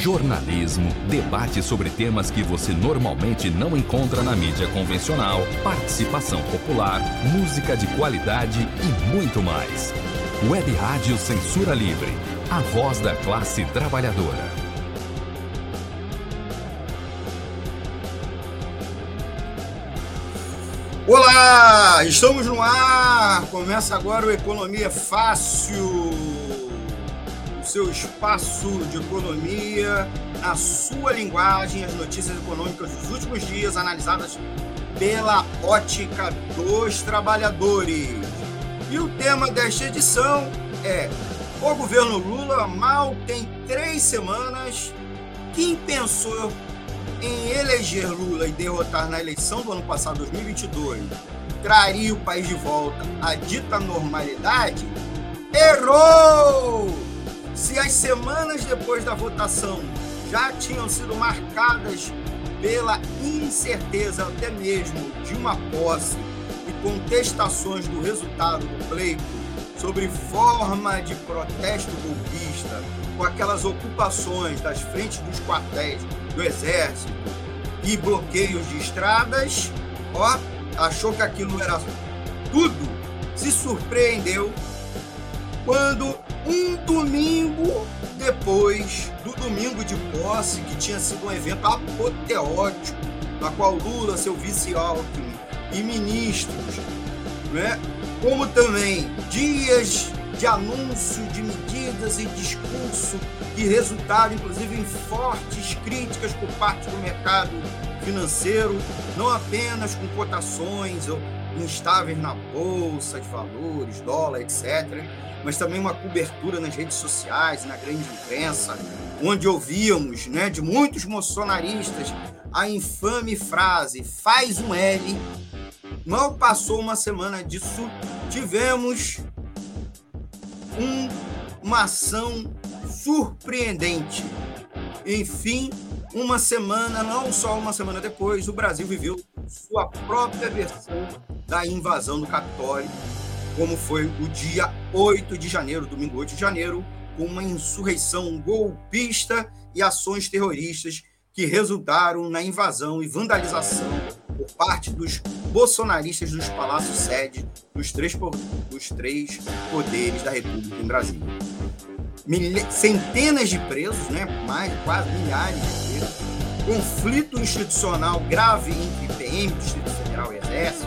jornalismo, debate sobre temas que você normalmente não encontra na mídia convencional, participação popular, música de qualidade e muito mais. Web Rádio Censura Livre, a voz da classe trabalhadora. Olá, estamos no ar. Começa agora o Economia Fácil seu espaço de economia, na sua linguagem, as notícias econômicas dos últimos dias analisadas pela ótica dos trabalhadores. E o tema desta edição é: o governo Lula mal tem três semanas. Quem pensou em eleger Lula e derrotar na eleição do ano passado, 2022, traria o país de volta à dita normalidade? Errou! Se as semanas depois da votação já tinham sido marcadas pela incerteza até mesmo de uma posse e contestações do resultado do pleito sobre forma de protesto golpista, com aquelas ocupações das frentes dos quartéis do Exército e bloqueios de estradas, ó, achou que aquilo era tudo, se surpreendeu quando um domingo depois do domingo de posse, que tinha sido um evento apoteótico, na qual Lula, seu vice Alckmin e ministros, né, como também dias de anúncio de medidas e discurso que resultaram, inclusive, em fortes críticas por parte do mercado financeiro, não apenas com cotações instáveis na bolsa de valores, dólar, etc., mas também uma cobertura nas redes sociais, na grande imprensa, onde ouvíamos né, de muitos bolsonaristas a infame frase faz um L. Mal passou uma semana disso, tivemos um, uma ação surpreendente. Enfim, uma semana, não só uma semana depois, o Brasil viveu sua própria versão da invasão do Capitólio como foi o dia 8 de janeiro, domingo 8 de janeiro, com uma insurreição golpista e ações terroristas que resultaram na invasão e vandalização por parte dos bolsonaristas dos palácios sede dos três, dos três poderes da República em Brasília. centenas de presos, né? mais quase milhares de presos, conflito institucional grave entre PM, Distrito Federal e Exército,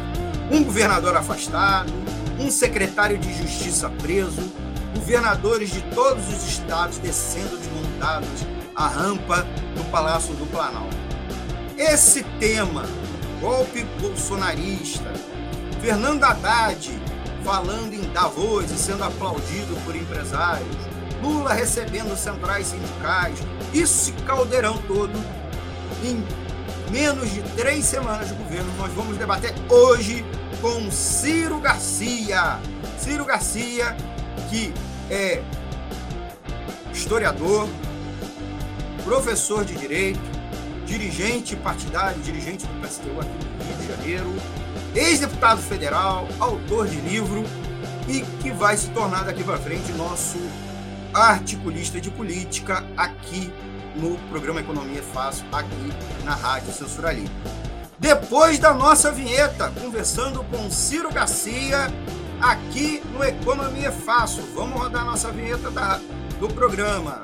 um governador afastado, um secretário de justiça preso, governadores de todos os estados descendo desmontados a rampa do Palácio do Planalto. Esse tema, golpe bolsonarista, Fernando Haddad falando em Davos e sendo aplaudido por empresários, Lula recebendo centrais sindicais, esse caldeirão todo, em menos de três semanas de governo, nós vamos debater hoje com Ciro Garcia. Ciro Garcia, que é historiador, professor de direito, dirigente partidário, dirigente do PSTU aqui no Rio de Janeiro, ex-deputado federal, autor de livro e que vai se tornar daqui para frente nosso articulista de política aqui no programa Economia Fácil, aqui na Rádio Censura Livre depois da nossa vinheta, conversando com Ciro Garcia, aqui no Economia Fácil. Vamos rodar nossa vinheta da, do programa.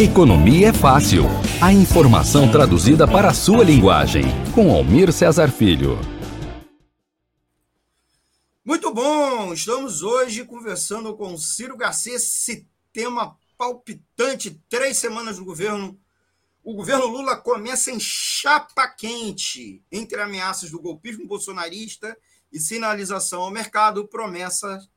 Economia é fácil. A informação traduzida para a sua linguagem. Com Almir Cesar Filho. Muito bom! Estamos hoje conversando com Ciro Garcia, esse tema palpitante, três semanas do governo o governo Lula começa em chapa quente entre ameaças do golpismo bolsonarista e sinalização ao mercado, promessas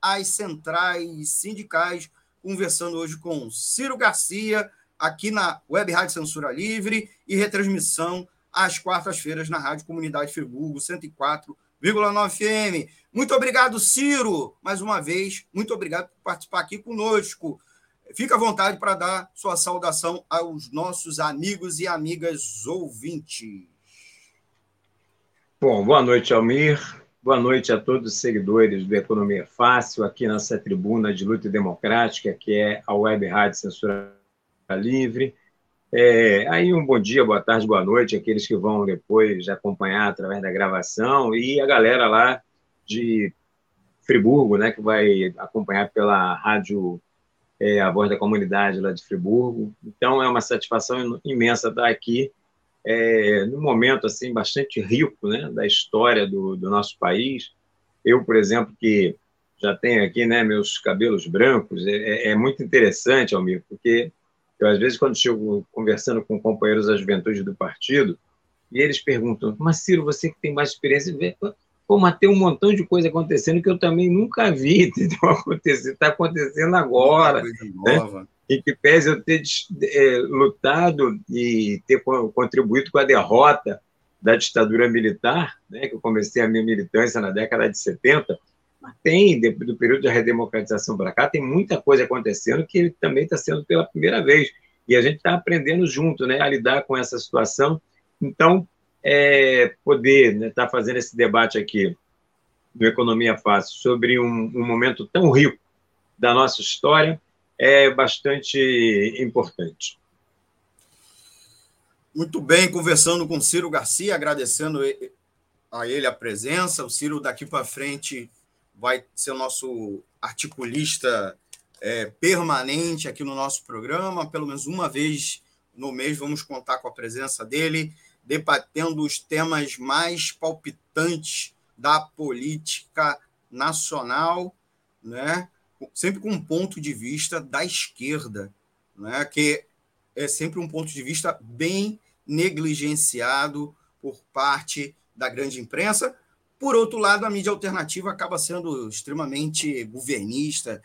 às centrais sindicais. Conversando hoje com Ciro Garcia, aqui na Web Rádio Censura Livre e retransmissão às quartas-feiras na Rádio Comunidade Friburgo 104,9 FM. Muito obrigado, Ciro, mais uma vez. Muito obrigado por participar aqui conosco. Fica à vontade para dar sua saudação aos nossos amigos e amigas ouvintes. Bom, boa noite, Almir. Boa noite a todos os seguidores do Economia Fácil, aqui nessa tribuna de luta democrática, que é a Web Rádio Censura Livre. É, aí um bom dia, boa tarde, boa noite, aqueles que vão depois acompanhar através da gravação, e a galera lá de Friburgo, né, que vai acompanhar pela rádio é, A Voz da Comunidade lá de Friburgo. Então é uma satisfação imensa estar aqui é, num momento assim bastante rico né, da história do, do nosso país. Eu, por exemplo, que já tenho aqui né, meus cabelos brancos, é, é, é muito interessante, Almir, porque eu, às vezes, quando chego conversando com companheiros da juventude do partido, e eles perguntam, mas Ciro, você que tem mais experiência, pô, mas tem um montão de coisa acontecendo que eu também nunca vi, entendeu? Acontecer, está acontecendo agora. Né? em que pese eu ter é, lutado e ter contribuído com a derrota da ditadura militar, né, que eu comecei a minha militância na década de 70, mas tem, do período de redemocratização para cá, tem muita coisa acontecendo que também está sendo pela primeira vez. E a gente está aprendendo junto né, a lidar com essa situação. Então, é, poder estar né, tá fazendo esse debate aqui do Economia Fácil sobre um, um momento tão rico da nossa história, é bastante importante. Muito bem, conversando com Ciro Garcia, agradecendo a ele a presença. O Ciro, daqui para frente, vai ser nosso articulista é, permanente aqui no nosso programa. Pelo menos uma vez no mês vamos contar com a presença dele, debatendo os temas mais palpitantes da política nacional, né? sempre com um ponto de vista da esquerda, né, que é sempre um ponto de vista bem negligenciado por parte da grande imprensa. Por outro lado, a mídia alternativa acaba sendo extremamente governista,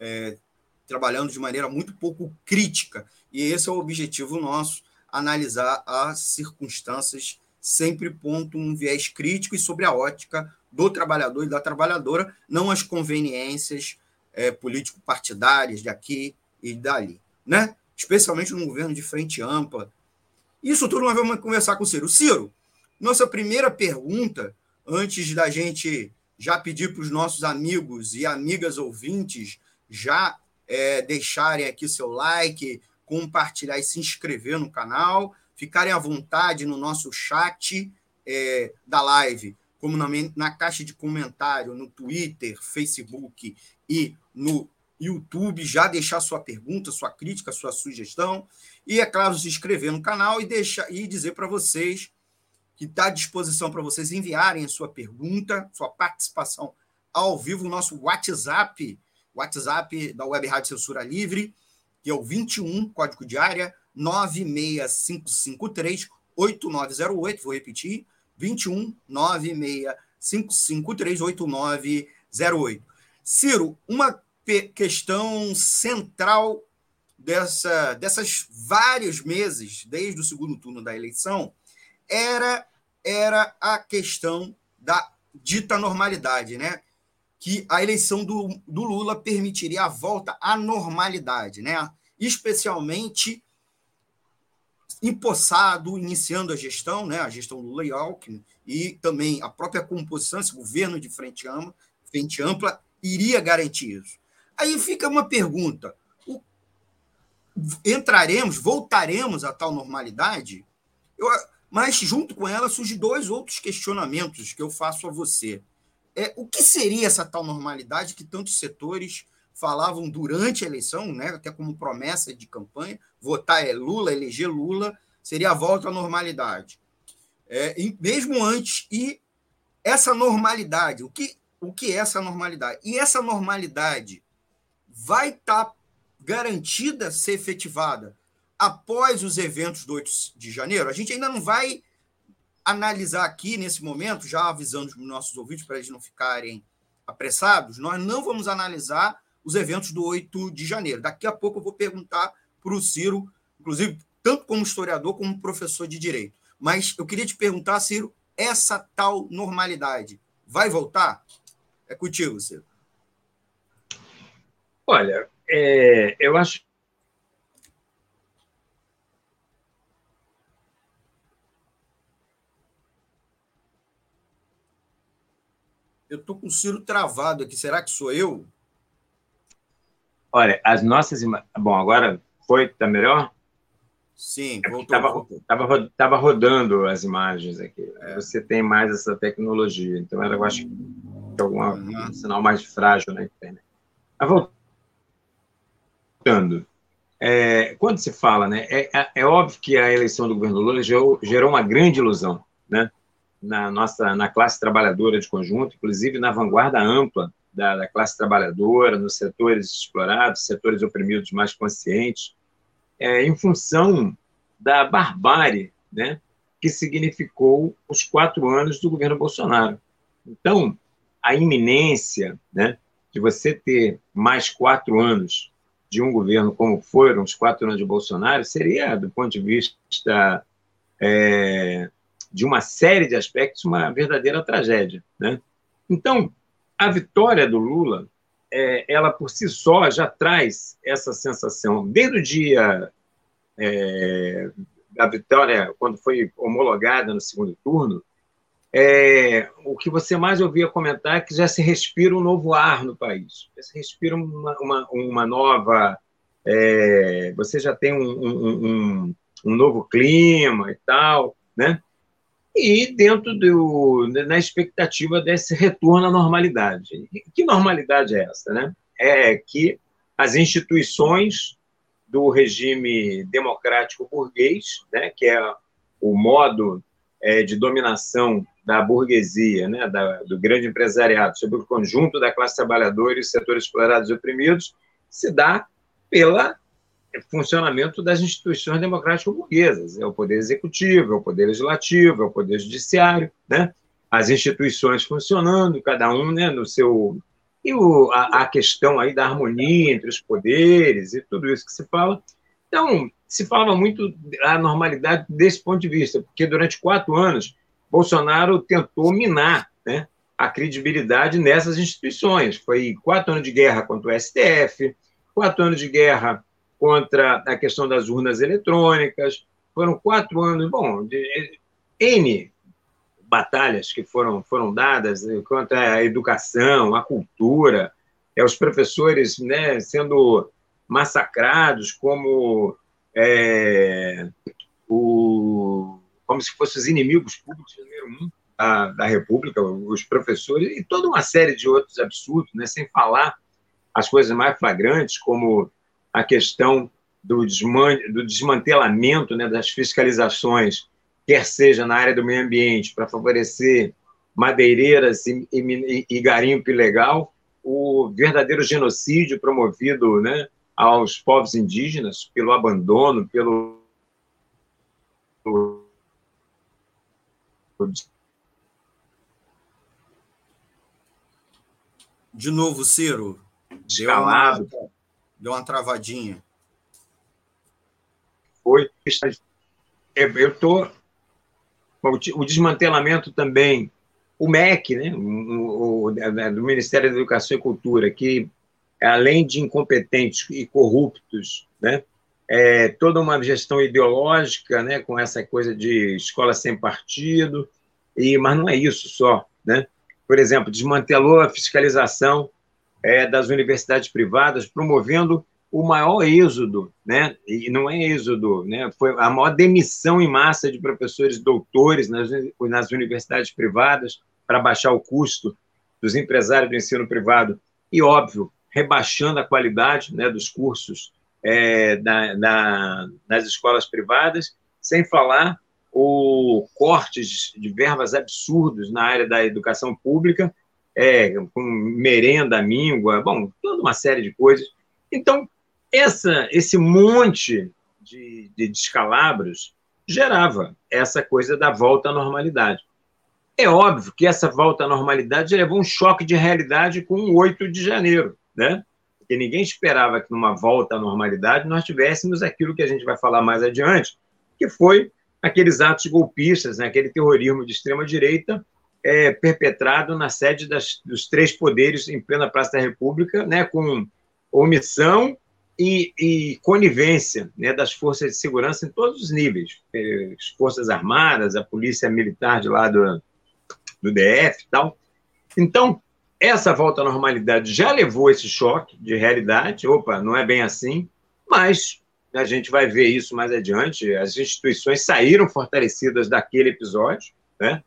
é, trabalhando de maneira muito pouco crítica. E esse é o objetivo nosso, analisar as circunstâncias sempre ponto um viés crítico e sobre a ótica do trabalhador e da trabalhadora, não as conveniências é, político-partidárias de aqui e dali, né? especialmente no governo de frente ampla. Isso tudo nós vamos conversar com o Ciro. Ciro, nossa primeira pergunta, antes da gente já pedir para os nossos amigos e amigas ouvintes já é, deixarem aqui seu like, compartilhar e se inscrever no canal, ficarem à vontade no nosso chat é, da live, como na, na caixa de comentário no Twitter, Facebook e no YouTube, já deixar sua pergunta, sua crítica, sua sugestão. E, é claro, se inscrever no canal e, deixar, e dizer para vocês que está à disposição para vocês enviarem a sua pergunta, sua participação ao vivo, o nosso WhatsApp, WhatsApp da Web Rádio Censura Livre, que é o 21, código de área 96553 8908, vou repetir, 21 96553 8908. Ciro, uma questão central dessa, dessas vários meses, desde o segundo turno da eleição, era, era a questão da dita normalidade, né? Que a eleição do, do Lula permitiria a volta à normalidade, né? Especialmente empossado, iniciando a gestão, né? A gestão Lula e Alckmin, e também a própria composição, esse governo de frente ampla, frente ampla iria garantir isso. Aí fica uma pergunta: o, entraremos, voltaremos à tal normalidade? Eu, mas, junto com ela, surgem dois outros questionamentos que eu faço a você. É, o que seria essa tal normalidade que tantos setores falavam durante a eleição, né, até como promessa de campanha, votar é Lula, eleger Lula, seria a volta à normalidade. É, mesmo antes, e essa normalidade, o que o que é essa normalidade. E essa normalidade vai estar tá garantida ser efetivada após os eventos do 8 de janeiro? A gente ainda não vai analisar aqui nesse momento, já avisando os nossos ouvintes para eles não ficarem apressados, nós não vamos analisar os eventos do 8 de janeiro. Daqui a pouco eu vou perguntar para o Ciro, inclusive, tanto como historiador como professor de direito. Mas eu queria te perguntar, Ciro, essa tal normalidade vai voltar? É contigo, Ciro. Olha, é, eu acho Eu estou com o Ciro travado aqui. Será que sou eu? Olha, as nossas imagens. Bom, agora foi, está melhor? Sim, é voltou. Estava tava rodando as imagens aqui. É. Você tem mais essa tecnologia. Então, era, eu acho que algum uhum. sinal mais frágil na internet. Mas voltando. É, quando se fala, né, é, é, é, óbvio que a eleição do governo Lula gerou, gerou uma grande ilusão, né, na nossa na classe trabalhadora de conjunto, inclusive na vanguarda ampla da, da classe trabalhadora, nos setores explorados, setores oprimidos mais conscientes, é, em função da barbárie, né, que significou os quatro anos do governo Bolsonaro. Então, a iminência, né, de você ter mais quatro anos de um governo como foram os quatro anos de Bolsonaro seria, do ponto de vista é, de uma série de aspectos, uma verdadeira tragédia. Né? Então, a vitória do Lula, é, ela por si só já traz essa sensação, desde o dia é, da vitória, quando foi homologada no segundo turno, é, o que você mais ouvia comentar é que já se respira um novo ar no país, já se respira uma, uma, uma nova. É, você já tem um, um, um, um, novo clima e tal, né? E dentro do. na expectativa desse retorno à normalidade. Que normalidade é essa, né? É que as instituições do regime democrático burguês, né, que é o modo é, de dominação da burguesia, né, da, do grande empresariado, sobre o conjunto da classe trabalhadora e setores explorados e oprimidos, se dá pelo funcionamento das instituições democráticas burguesas. É o poder executivo, é o poder legislativo, é o poder judiciário, né? as instituições funcionando, cada um né, no seu. E o, a, a questão aí da harmonia entre os poderes e tudo isso que se fala. Então, se falava muito da normalidade desse ponto de vista, porque durante quatro anos, Bolsonaro tentou minar né, a credibilidade nessas instituições. Foi quatro anos de guerra contra o STF, quatro anos de guerra contra a questão das urnas eletrônicas, foram quatro anos, bom, de N batalhas que foram, foram dadas contra a educação, a cultura, é, os professores né, sendo massacrados como é, o, como se fossem os inimigos públicos número um da, da República, os professores, e toda uma série de outros absurdos, né, sem falar as coisas mais flagrantes, como a questão do, desman do desmantelamento né, das fiscalizações, quer seja na área do meio ambiente, para favorecer madeireiras e, e, e garimpo ilegal, o verdadeiro genocídio promovido né, aos povos indígenas pelo abandono, pelo de novo, Ciro. Deu uma, deu uma travadinha. Foi. É, eu estou. O desmantelamento também. O MEC, né, o, o, do Ministério da Educação e Cultura, que além de incompetentes e corruptos, né, é, toda uma gestão ideológica, né, com essa coisa de escola sem partido, e mas não é isso só, né? Por exemplo, desmantelou a fiscalização é, das universidades privadas, promovendo o maior êxodo, né? E não é êxodo, né? Foi a maior demissão em massa de professores doutores nas, nas universidades privadas para baixar o custo dos empresários do ensino privado e óbvio rebaixando a qualidade né, dos cursos é, da, da, nas escolas privadas, sem falar o cortes de verbas absurdos na área da educação pública, é, com merenda, míngua, bom, toda uma série de coisas. Então, essa, esse monte de, de descalabros gerava essa coisa da volta à normalidade. É óbvio que essa volta à normalidade levou um choque de realidade com o 8 de janeiro, né? porque ninguém esperava que numa volta à normalidade nós tivéssemos aquilo que a gente vai falar mais adiante, que foi aqueles atos golpistas, né, aquele terrorismo de extrema-direita é, perpetrado na sede das, dos três poderes em plena Praça da República, né, com omissão e, e conivência né, das forças de segurança em todos os níveis, as Forças Armadas, a Polícia Militar de lá do, do DF e tal, Então, essa volta à normalidade já levou esse choque de realidade. Opa, não é bem assim, mas a gente vai ver isso mais adiante. As instituições saíram fortalecidas daquele episódio, né?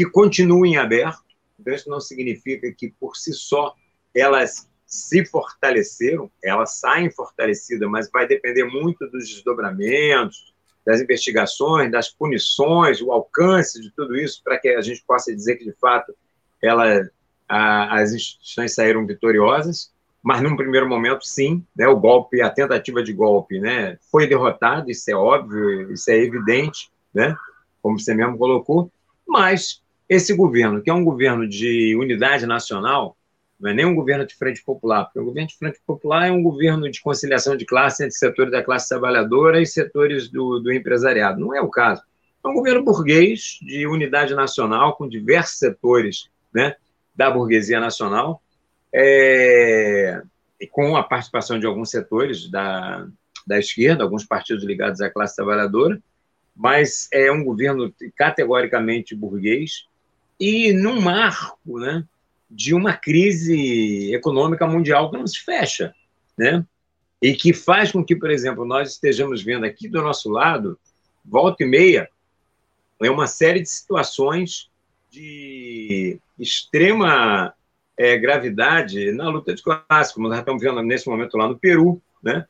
Que continuam em aberto. Então, isso não significa que, por si só, elas se fortaleceram, elas saem fortalecidas, mas vai depender muito dos desdobramentos, das investigações, das punições, o alcance de tudo isso, para que a gente possa dizer que, de fato, ela, a, as instituições saíram vitoriosas, mas num primeiro momento, sim, né, o golpe, a tentativa de golpe, né, foi derrotado, isso é óbvio, isso é evidente, né, como você mesmo colocou, mas esse governo, que é um governo de unidade nacional, não é nem um governo de frente popular, porque o governo de frente popular é um governo de conciliação de classe entre setores da classe trabalhadora e setores do, do empresariado. Não é o caso. É um governo burguês de unidade nacional, com diversos setores né, da burguesia nacional, é, e com a participação de alguns setores da, da esquerda, alguns partidos ligados à classe trabalhadora, mas é um governo categoricamente burguês, e num marco né, de uma crise econômica mundial que não se fecha, né? e que faz com que, por exemplo, nós estejamos vendo aqui do nosso lado, volta e meia, é uma série de situações de extrema é, gravidade na luta de classe, como nós estamos vendo nesse momento lá no Peru, né?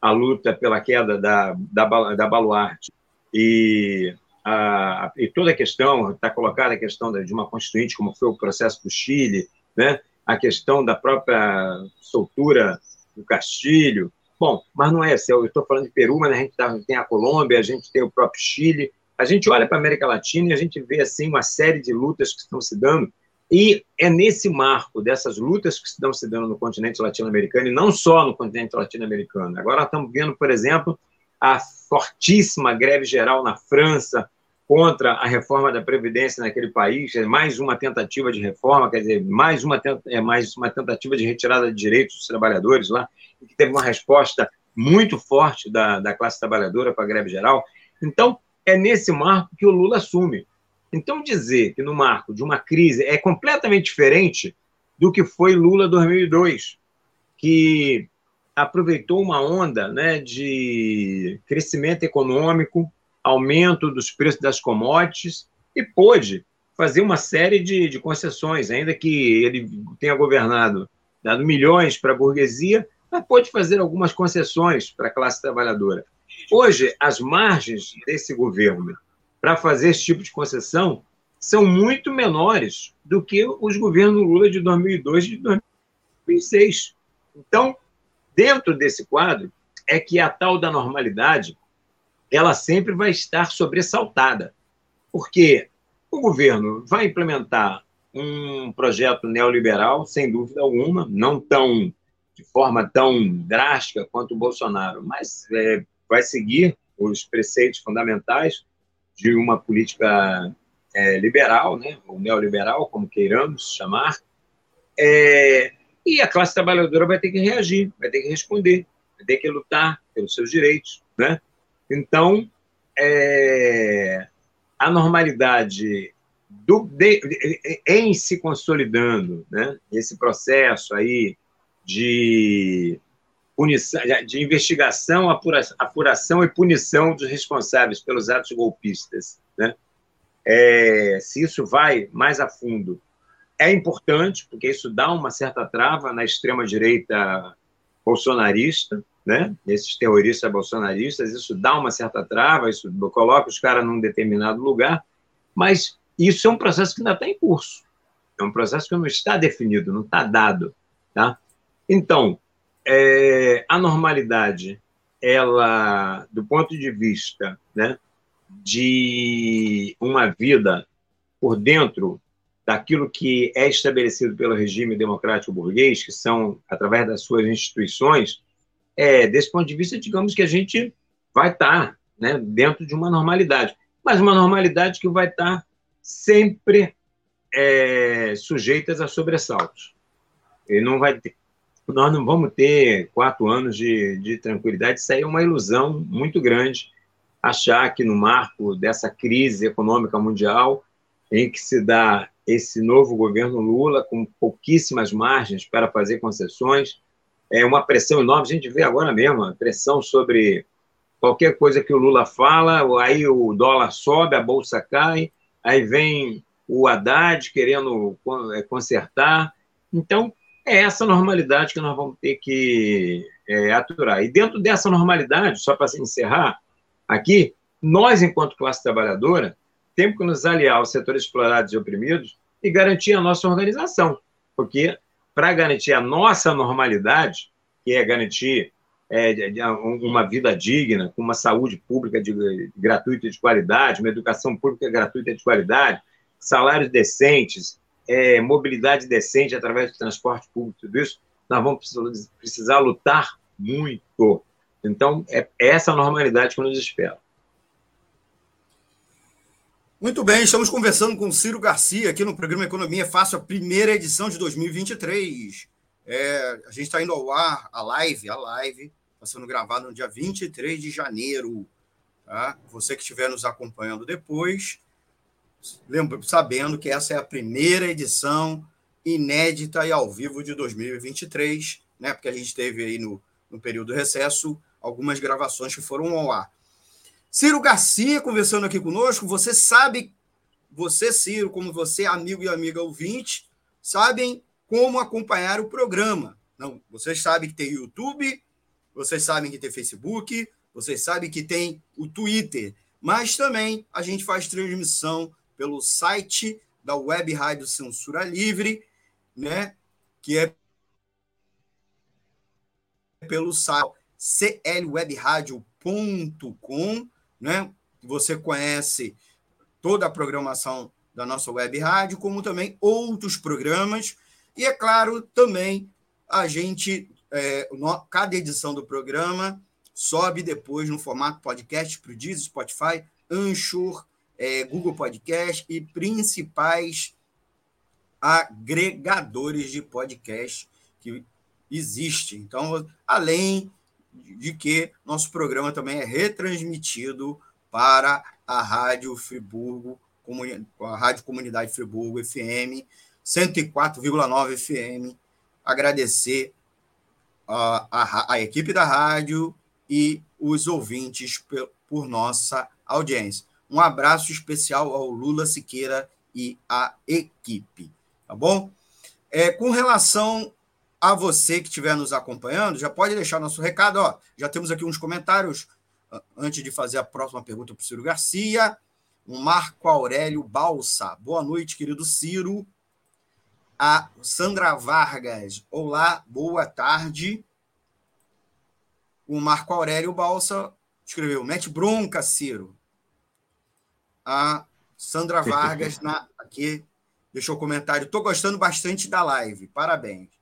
a luta pela queda da, da, da baluarte e a, e toda a questão, está colocada a questão de uma constituinte, como foi o processo do Chile, né? a questão da própria soltura do Castilho. Bom, mas não é, eu estou falando de Peru, mas a gente tá, tem a Colômbia, a gente tem o próprio Chile. A gente olha para a América Latina e a gente vê assim uma série de lutas que estão se dando, e é nesse marco dessas lutas que estão se dando no continente latino-americano, e não só no continente latino-americano. Agora estamos vendo, por exemplo, a fortíssima greve geral na França, contra a reforma da Previdência naquele país, é mais uma tentativa de reforma, quer dizer, mais uma, é mais uma tentativa de retirada de direitos dos trabalhadores lá, que teve uma resposta muito forte da, da classe trabalhadora para a greve geral. Então, é nesse marco que o Lula assume. Então, dizer que no marco de uma crise é completamente diferente do que foi Lula 2002, que aproveitou uma onda né, de crescimento econômico, aumento dos preços das commodities e pôde fazer uma série de, de concessões, ainda que ele tenha governado, dado milhões para a burguesia, mas pôde fazer algumas concessões para a classe trabalhadora. Hoje, as margens desse governo para fazer esse tipo de concessão são muito menores do que os governos Lula de 2002 e de 2006. Então, dentro desse quadro, é que a tal da normalidade ela sempre vai estar sobressaltada, porque o governo vai implementar um projeto neoliberal, sem dúvida alguma, não tão de forma tão drástica quanto o Bolsonaro, mas é, vai seguir os preceitos fundamentais de uma política é, liberal, né, ou neoliberal, como queiramos chamar, é, e a classe trabalhadora vai ter que reagir, vai ter que responder, vai ter que lutar pelos seus direitos, né? Então, é, a normalidade do, de, em se consolidando, né, esse processo aí de punição, de investigação, apuração, e punição dos responsáveis pelos atos golpistas, né? É, se isso vai mais a fundo, é importante, porque isso dá uma certa trava na extrema-direita bolsonarista, né? esses terroristas bolsonaristas, isso dá uma certa trava, isso coloca os caras num determinado lugar, mas isso é um processo que ainda está em curso. É um processo que não está definido, não está dado. Tá? Então, é, a normalidade, ela, do ponto de vista né, de uma vida por dentro daquilo que é estabelecido pelo regime democrático burguês, que são, através das suas instituições, é, desse ponto de vista, digamos que a gente vai estar né, dentro de uma normalidade, mas uma normalidade que vai estar sempre é, sujeitas a sobressaltos. E não vai ter, nós não vamos ter quatro anos de, de tranquilidade, isso aí é uma ilusão muito grande, achar que no marco dessa crise econômica mundial, em que se dá esse novo governo Lula com pouquíssimas margens para fazer concessões, é uma pressão enorme. A gente vê agora mesmo a pressão sobre qualquer coisa que o Lula fala, aí o dólar sobe, a bolsa cai, aí vem o Haddad querendo é, consertar. Então, é essa normalidade que nós vamos ter que é, aturar. E dentro dessa normalidade, só para encerrar aqui, nós, enquanto classe trabalhadora, temos que nos aliar aos setores explorados e oprimidos e garantir a nossa organização. Porque, para garantir a nossa normalidade, que é garantir é, uma vida digna, com uma saúde pública de, gratuita de qualidade, uma educação pública gratuita de qualidade, salários decentes, é, mobilidade decente através do transporte público, tudo isso, nós vamos precisar, precisar lutar muito. Então, é essa normalidade que nos espera. Muito bem, estamos conversando com Ciro Garcia aqui no programa Economia Fácil, a primeira edição de 2023. É, a gente está indo ao ar, a live, a live, está sendo gravada no dia 23 de janeiro. Tá? Você que estiver nos acompanhando depois, lembra, sabendo que essa é a primeira edição inédita e ao vivo de 2023, né? porque a gente teve aí no, no período do recesso algumas gravações que foram ao ar. Ciro Garcia conversando aqui conosco. Você sabe, você, Ciro, como você, amigo e amiga ouvinte, sabem como acompanhar o programa. Não, vocês sabem que tem YouTube, vocês sabem que tem Facebook, vocês sabem que tem o Twitter, mas também a gente faz transmissão pelo site da Web Rádio Censura Livre, né? Que é pelo site clwebradio.com né? Você conhece toda a programação da nossa web rádio, como também outros programas. E, é claro, também a gente, é, cada edição do programa sobe depois no formato podcast para o Deezer, Spotify, Anchor, é, Google Podcast e principais agregadores de podcast que existem. Então, além de que nosso programa também é retransmitido para a Rádio Friburgo, a Rádio Comunidade Friburgo FM, 104,9 FM. Agradecer a, a, a, equipe da rádio e os ouvintes por, por nossa audiência. Um abraço especial ao Lula Siqueira e à equipe, tá bom? É, com relação a você que estiver nos acompanhando, já pode deixar nosso recado. Ó, já temos aqui uns comentários antes de fazer a próxima pergunta para o Ciro Garcia. O Marco Aurélio Balsa. Boa noite, querido Ciro. A Sandra Vargas. Olá, boa tarde. O Marco Aurélio Balsa escreveu: mete bronca, Ciro. A Sandra Vargas na, aqui deixou comentário. Estou gostando bastante da live. Parabéns.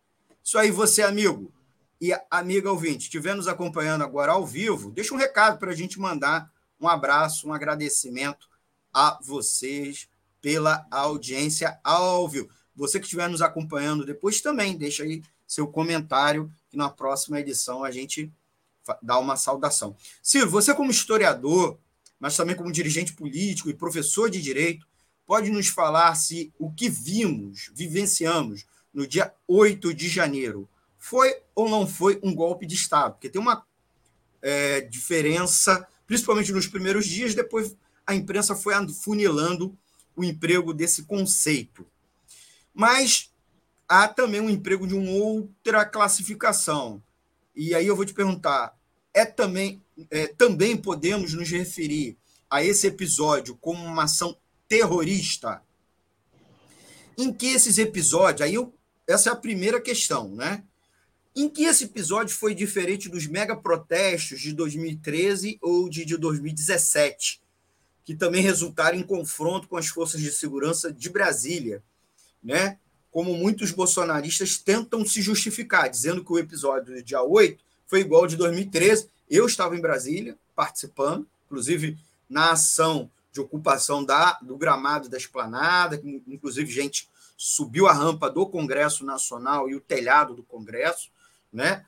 Isso aí, você, amigo e amiga ouvinte, estiver nos acompanhando agora ao vivo, deixa um recado para a gente mandar um abraço, um agradecimento a vocês pela audiência ao vivo. Você que estiver nos acompanhando depois também, deixa aí seu comentário, que na próxima edição a gente dá uma saudação. Ciro, você como historiador, mas também como dirigente político e professor de direito, pode nos falar se o que vimos, vivenciamos no dia 8 de janeiro, foi ou não foi um golpe de Estado? Porque tem uma é, diferença, principalmente nos primeiros dias, depois a imprensa foi funilando o emprego desse conceito. Mas há também um emprego de uma outra classificação. E aí eu vou te perguntar: é também, é, também podemos nos referir a esse episódio como uma ação terrorista? Em que esses episódios, aí eu essa é a primeira questão, né? Em que esse episódio foi diferente dos mega protestos de 2013 ou de, de 2017, que também resultaram em confronto com as forças de segurança de Brasília, né? Como muitos bolsonaristas tentam se justificar, dizendo que o episódio do dia 8 foi igual ao de 2013. Eu estava em Brasília participando, inclusive na ação de ocupação da, do gramado da esplanada, inclusive gente subiu a rampa do Congresso Nacional e o telhado do Congresso, né?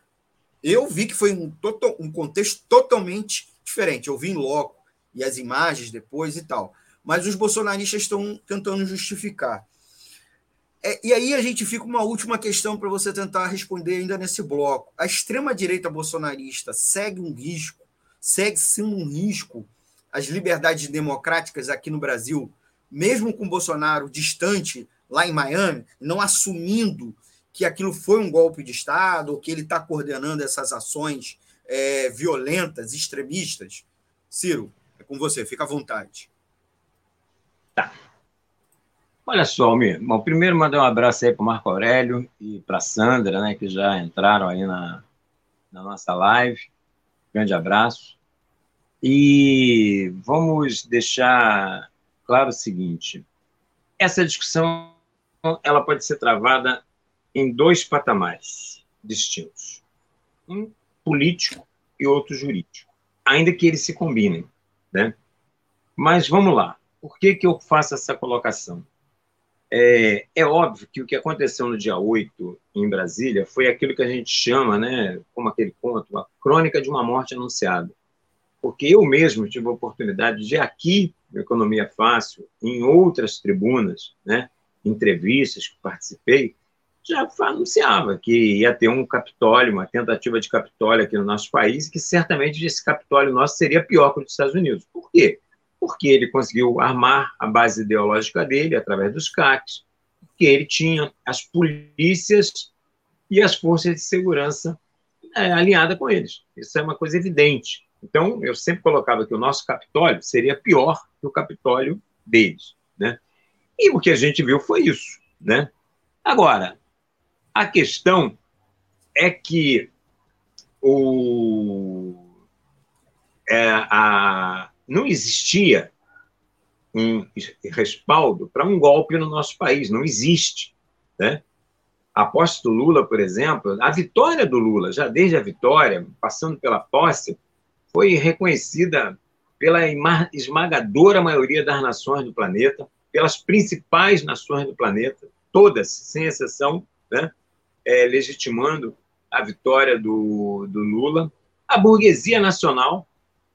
Eu vi que foi um, total, um contexto totalmente diferente. Eu vi em loco e as imagens depois e tal. Mas os bolsonaristas estão tentando justificar. É, e aí a gente fica uma última questão para você tentar responder ainda nesse bloco. A extrema-direita bolsonarista segue um risco, segue sim um risco as liberdades democráticas aqui no Brasil, mesmo com Bolsonaro distante lá em Miami, não assumindo que aquilo foi um golpe de Estado, ou que ele está coordenando essas ações é, violentas, extremistas. Ciro, é com você, fica à vontade. Tá. Olha só, Almir. Bom, primeiro mandar um abraço aí para o Marco Aurélio e para Sandra, né, que já entraram aí na, na nossa live. Grande abraço. E vamos deixar claro o seguinte: essa discussão ela pode ser travada em dois patamares distintos, um político e outro jurídico, ainda que eles se combinem, né? Mas vamos lá. Por que, que eu faço essa colocação? É, é, óbvio que o que aconteceu no dia 8 em Brasília foi aquilo que a gente chama, né, como aquele conto, a crônica de uma morte anunciada. Porque eu mesmo tive a oportunidade de aqui, no Economia Fácil, em outras tribunas, né, entrevistas que participei, já anunciava que ia ter um Capitólio, uma tentativa de Capitólio aqui no nosso país, que certamente esse Capitólio nosso seria pior que o dos Estados Unidos. Por quê? porque ele conseguiu armar a base ideológica dele através dos CACs, porque ele tinha as polícias e as forças de segurança é, alinhadas com eles. Isso é uma coisa evidente. Então, eu sempre colocava que o nosso Capitólio seria pior que o Capitólio deles. Né? E o que a gente viu foi isso. Né? Agora, a questão é que o, é, a, não existia um respaldo para um golpe no nosso país, não existe. Né? A posse do Lula, por exemplo, a vitória do Lula, já desde a vitória, passando pela posse, foi reconhecida pela esmagadora maioria das nações do planeta, pelas principais nações do planeta, todas, sem exceção, né? é, legitimando a vitória do, do Lula. A burguesia nacional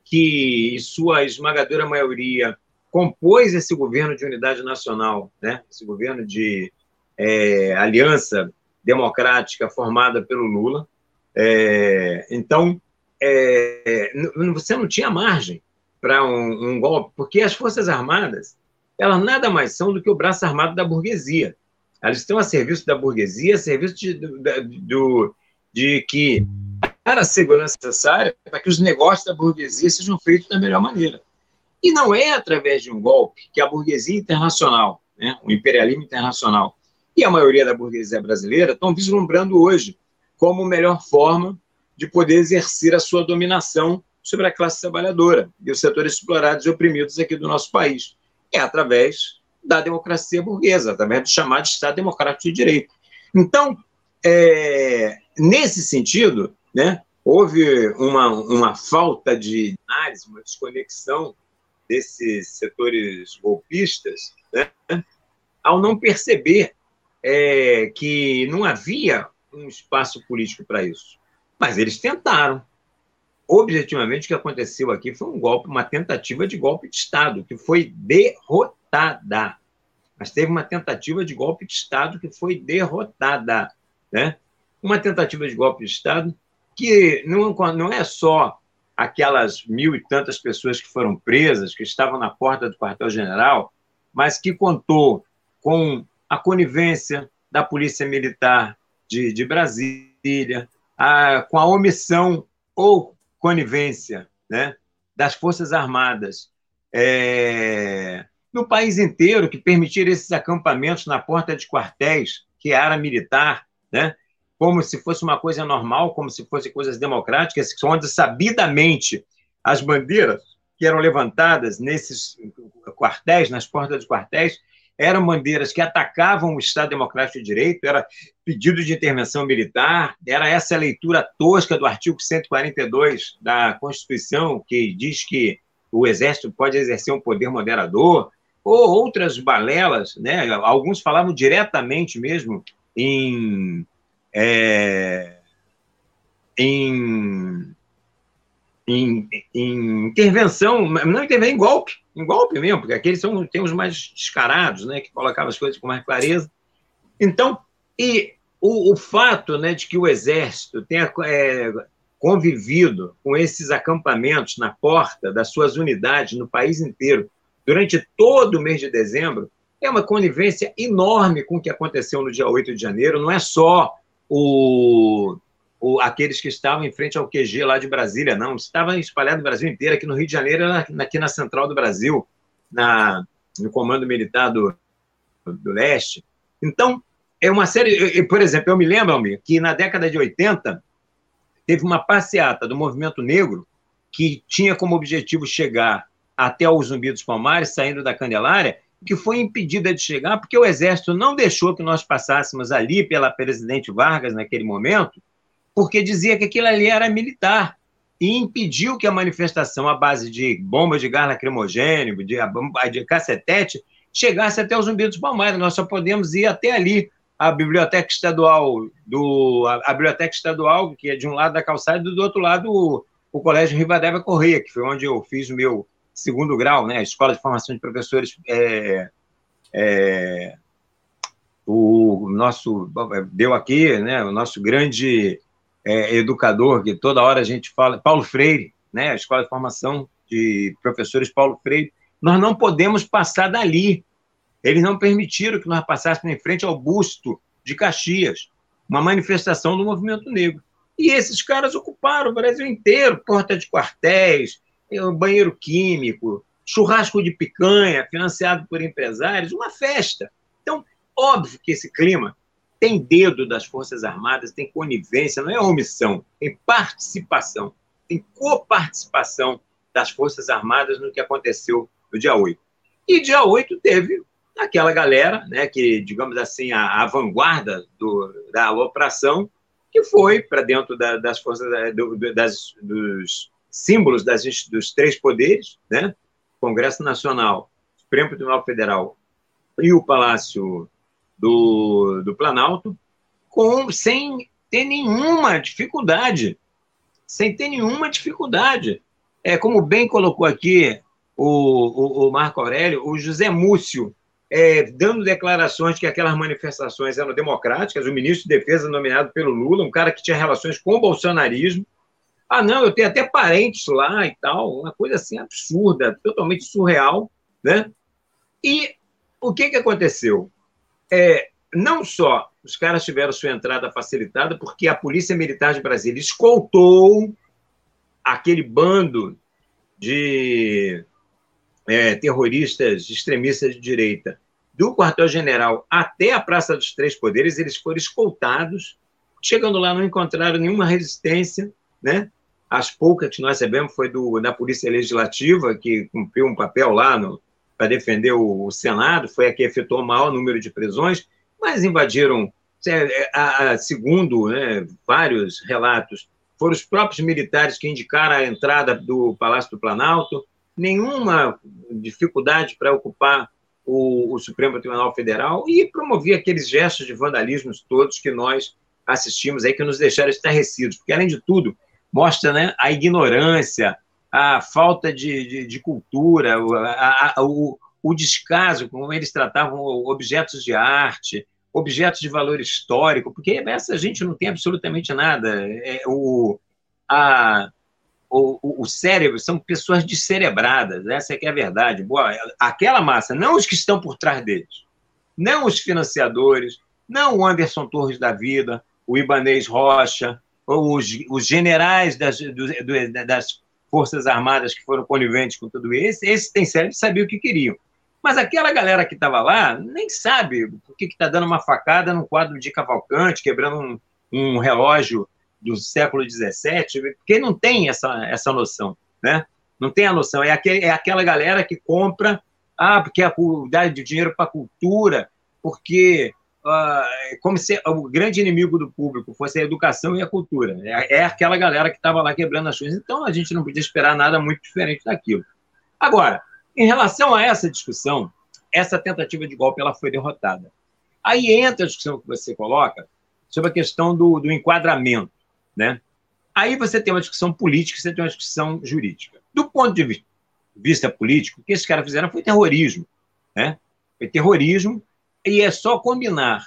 que, em sua esmagadora maioria, compôs esse governo de unidade nacional, né? esse governo de é, aliança democrática formada pelo Lula. É, então, é, você não tinha margem para um, um, golpe, porque as Forças Armadas, elas nada mais são do que o braço armado da burguesia. Elas estão a serviço da burguesia, a serviço de, de, do, de que a segurança necessária para que os negócios da burguesia sejam feitos da melhor maneira. E não é através de um golpe que a burguesia internacional, né, o imperialismo internacional e a maioria da burguesia brasileira estão vislumbrando hoje como melhor forma de poder exercer a sua dominação sobre a classe trabalhadora e os setores explorados e oprimidos aqui do nosso país. É através da democracia burguesa, através do chamado Estado Democrático de Direito. Então, é, nesse sentido, né? Houve uma, uma falta de análise, uma desconexão desses setores golpistas, né? ao não perceber é, que não havia um espaço político para isso. Mas eles tentaram. Objetivamente, o que aconteceu aqui foi um golpe, uma tentativa de golpe de Estado, que foi derrotada. Mas teve uma tentativa de golpe de Estado que foi derrotada. Né? Uma tentativa de golpe de Estado que não, não é só aquelas mil e tantas pessoas que foram presas, que estavam na porta do quartel-general, mas que contou com a conivência da Polícia Militar de, de Brasília, a, com a omissão ou conivência né, das Forças Armadas é, no país inteiro, que permitiram esses acampamentos na porta de quartéis, que é área militar, né, como se fosse uma coisa normal, como se fossem coisas democráticas, onde sabidamente as bandeiras que eram levantadas nesses quartéis, nas portas dos quartéis, eram bandeiras que atacavam o Estado Democrático de Direito, era pedido de intervenção militar, era essa leitura tosca do artigo 142 da Constituição, que diz que o Exército pode exercer um poder moderador, ou outras balelas, né? alguns falavam diretamente mesmo em é, em, em, em, intervenção, não intervém em golpe, em golpe mesmo, porque aqueles são tem os mais descarados, né, que colocavam as coisas com mais clareza. Então, e o, o fato né, de que o Exército tenha é, convivido com esses acampamentos na porta das suas unidades no país inteiro durante todo o mês de dezembro é uma conivência enorme com o que aconteceu no dia 8 de janeiro. Não é só o, o, aqueles que estavam em frente ao QG lá de Brasília, não. Estavam espalhados no Brasil inteiro, aqui no Rio de Janeiro, aqui na Central do Brasil, na, no Comando Militar do, do Leste. Então, é uma série. Por exemplo, eu me lembro, Almir, que na década de 80 teve uma passeata do movimento negro que tinha como objetivo chegar até o Zumbi dos Palmares, saindo da Candelária, que foi impedida de chegar porque o Exército não deixou que nós passássemos ali pela presidente Vargas naquele momento, porque dizia que aquilo ali era militar e impediu que a manifestação à base de bombas de gás lacrimogêneo, de, de cacetete, chegasse até o Zumbi dos Palmares. Nós só podemos ir até ali, a biblioteca estadual do a, a, biblioteca estadual que é de um lado da calçada e do outro lado o, o colégio Rivadavia Correia que foi onde eu fiz o meu segundo grau né a escola de formação de professores é, é, o nosso deu aqui né o nosso grande é, educador que toda hora a gente fala Paulo Freire né a escola de formação de professores Paulo Freire nós não podemos passar dali eles não permitiram que nós passássemos em frente ao busto de Caxias, uma manifestação do movimento negro. E esses caras ocuparam o Brasil inteiro, porta de quartéis, banheiro químico, churrasco de picanha, financiado por empresários, uma festa. Então, óbvio que esse clima tem dedo das Forças Armadas, tem conivência, não é omissão, tem participação, tem coparticipação das Forças Armadas no que aconteceu no dia 8. E dia 8 teve aquela galera, né, que, digamos assim, a, a vanguarda do, da operação, que foi para dentro da, das forças, do, das, dos símbolos das, dos três poderes, né, Congresso Nacional, Supremo Tribunal Federal e o Palácio do, do Planalto, com, sem ter nenhuma dificuldade, sem ter nenhuma dificuldade. É, como bem colocou aqui o, o, o Marco Aurélio, o José Múcio, é, dando declarações que aquelas manifestações eram democráticas, o ministro de Defesa nomeado pelo Lula, um cara que tinha relações com o bolsonarismo. Ah, não, eu tenho até parentes lá e tal, uma coisa assim absurda, totalmente surreal, né? E o que, que aconteceu? É, não só os caras tiveram sua entrada facilitada, porque a Polícia Militar de Brasília escoltou aquele bando de é, terroristas extremistas de direita do quartel-general até a Praça dos Três Poderes, eles foram escoltados. Chegando lá, não encontraram nenhuma resistência, né? As poucas que nós recebemos foi do, da Polícia Legislativa, que cumpriu um papel lá para defender o, o, Senado, foi a que efetuou o maior número de prisões, mas invadiram, é, a, segundo né, vários relatos, foram os próprios militares que indicaram a entrada do Palácio do Planalto, nenhuma dificuldade para ocupar o, o, Supremo Tribunal Federal e promovia aqueles gestos de vandalismo todos que nós assistimos aí, que nos deixaram estarrecidos, porque, além de tudo, mostra né, a ignorância, a falta de, de, de cultura, a, a, o, o descaso como eles tratavam objetos de arte, objetos de valor histórico, porque essa gente não tem absolutamente nada. É, o, a, o, o, cérebro são pessoas descerebradas, essa é que é a verdade. Boa, aquela massa, não os que estão por trás deles, não os financiadores, não o Anderson Torres da vida, o Ibanês Rocha, os, os generais das, do, das Forças Armadas que foram coniventes com tudo isso, esses têm cérebro e sabiam o que queriam. Mas aquela galera que estava lá nem sabe por que está dando uma facada num quadro de Cavalcante, quebrando um, um relógio do século XVII, porque não tem essa, essa noção, né? Não tem a noção. É, aquele, é aquela galera que compra, ah, porque a, dá dinheiro para a cultura, porque como se o grande inimigo do público fosse a educação e a cultura. É, é aquela galera que estava lá quebrando as coisas. Então, a gente não podia esperar nada muito diferente daquilo. Agora, em relação a essa discussão, essa tentativa de golpe ela foi derrotada. Aí entra a discussão que você coloca sobre a questão do, do enquadramento. Né? Aí você tem uma discussão política, você tem uma discussão jurídica. Do ponto de vista político, o que esses caras fizeram foi terrorismo. Né? Foi terrorismo, e é só combinar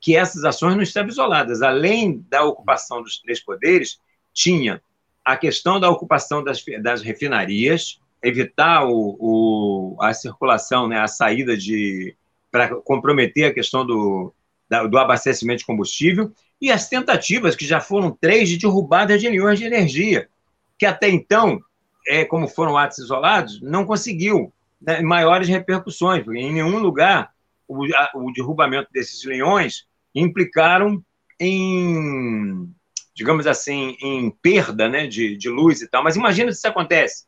que essas ações não estavam isoladas. Além da ocupação dos três poderes, tinha a questão da ocupação das, das refinarias, evitar o, o, a circulação, né, a saída de para comprometer a questão do, da, do abastecimento de combustível e as tentativas, que já foram três, de derrubada de linhões de energia, que até então, é, como foram atos isolados, não conseguiu né, maiores repercussões, porque em nenhum lugar o, a, o derrubamento desses leões implicaram em, digamos assim, em perda né, de, de luz e tal. Mas imagina se isso acontece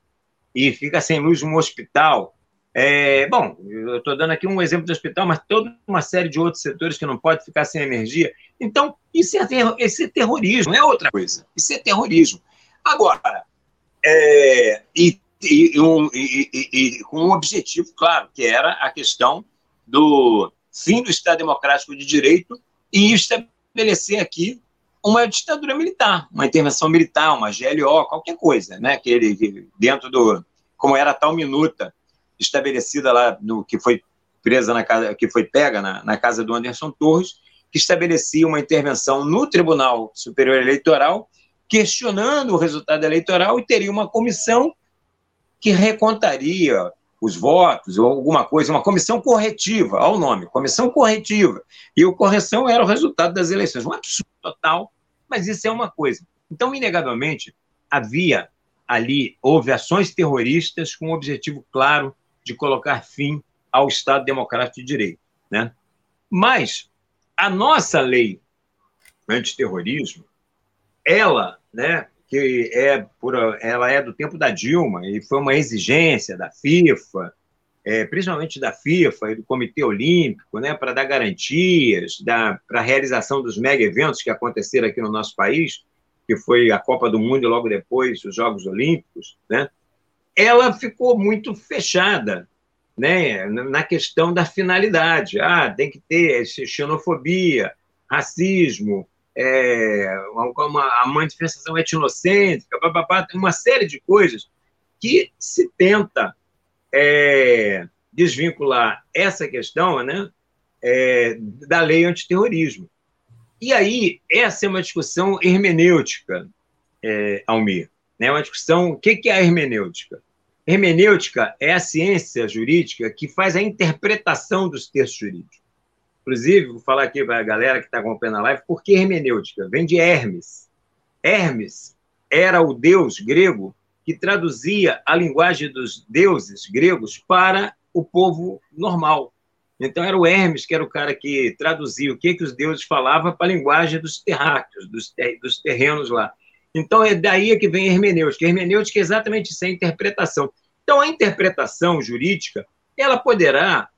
e fica sem luz um hospital. É, bom, eu estou dando aqui um exemplo de hospital, mas toda uma série de outros setores que não pode ficar sem energia. Então, isso é, isso é terrorismo, é outra coisa. Isso é terrorismo. Agora, é, e, e, um, e, e, com um objetivo claro, que era a questão do fim do Estado Democrático de Direito e estabelecer aqui uma ditadura militar, uma intervenção militar, uma GLO, qualquer coisa, né? Que ele dentro do como era tal minuta estabelecida lá no que foi presa na casa, que foi pega na, na casa do Anderson Torres, que estabelecia uma intervenção no Tribunal Superior Eleitoral, questionando o resultado eleitoral e teria uma comissão que recontaria os votos ou alguma coisa, uma comissão corretiva, ao nome, comissão corretiva. E o correção era o resultado das eleições. Um absurdo total, mas isso é uma coisa. Então, inegavelmente, havia ali, houve ações terroristas com o objetivo claro de colocar fim ao Estado Democrático de Direito. Né? Mas a nossa lei antiterrorismo, ela, né, que é por, ela é do tempo da Dilma e foi uma exigência da FIFA, é, principalmente da FIFA e do Comitê Olímpico, né, para dar garantias para a realização dos mega eventos que aconteceram aqui no nosso país, que foi a Copa do Mundo e logo depois os Jogos Olímpicos, né, ela ficou muito fechada né, na questão da finalidade. Ah, tem que ter xenofobia, racismo, é, uma, a manifestação etnocêntrica, papapá, tem uma série de coisas que se tenta é, desvincular essa questão né, é, da lei antiterrorismo. E aí, essa é uma discussão hermenêutica, é, Almir. Né, uma discussão, o que é a hermenêutica? Hermenêutica é a ciência jurídica que faz a interpretação dos textos jurídicos. Inclusive, vou falar aqui para a galera que está acompanhando a live, por que hermenêutica? Vem de Hermes. Hermes era o deus grego que traduzia a linguagem dos deuses gregos para o povo normal. Então, era o Hermes que era o cara que traduzia o que, que os deuses falavam para a linguagem dos terráqueos, dos, ter, dos terrenos lá. Então, é daí que vem a hermenêutica. A hermenêutica é exatamente isso, é a interpretação. Então, a interpretação jurídica, ela poderá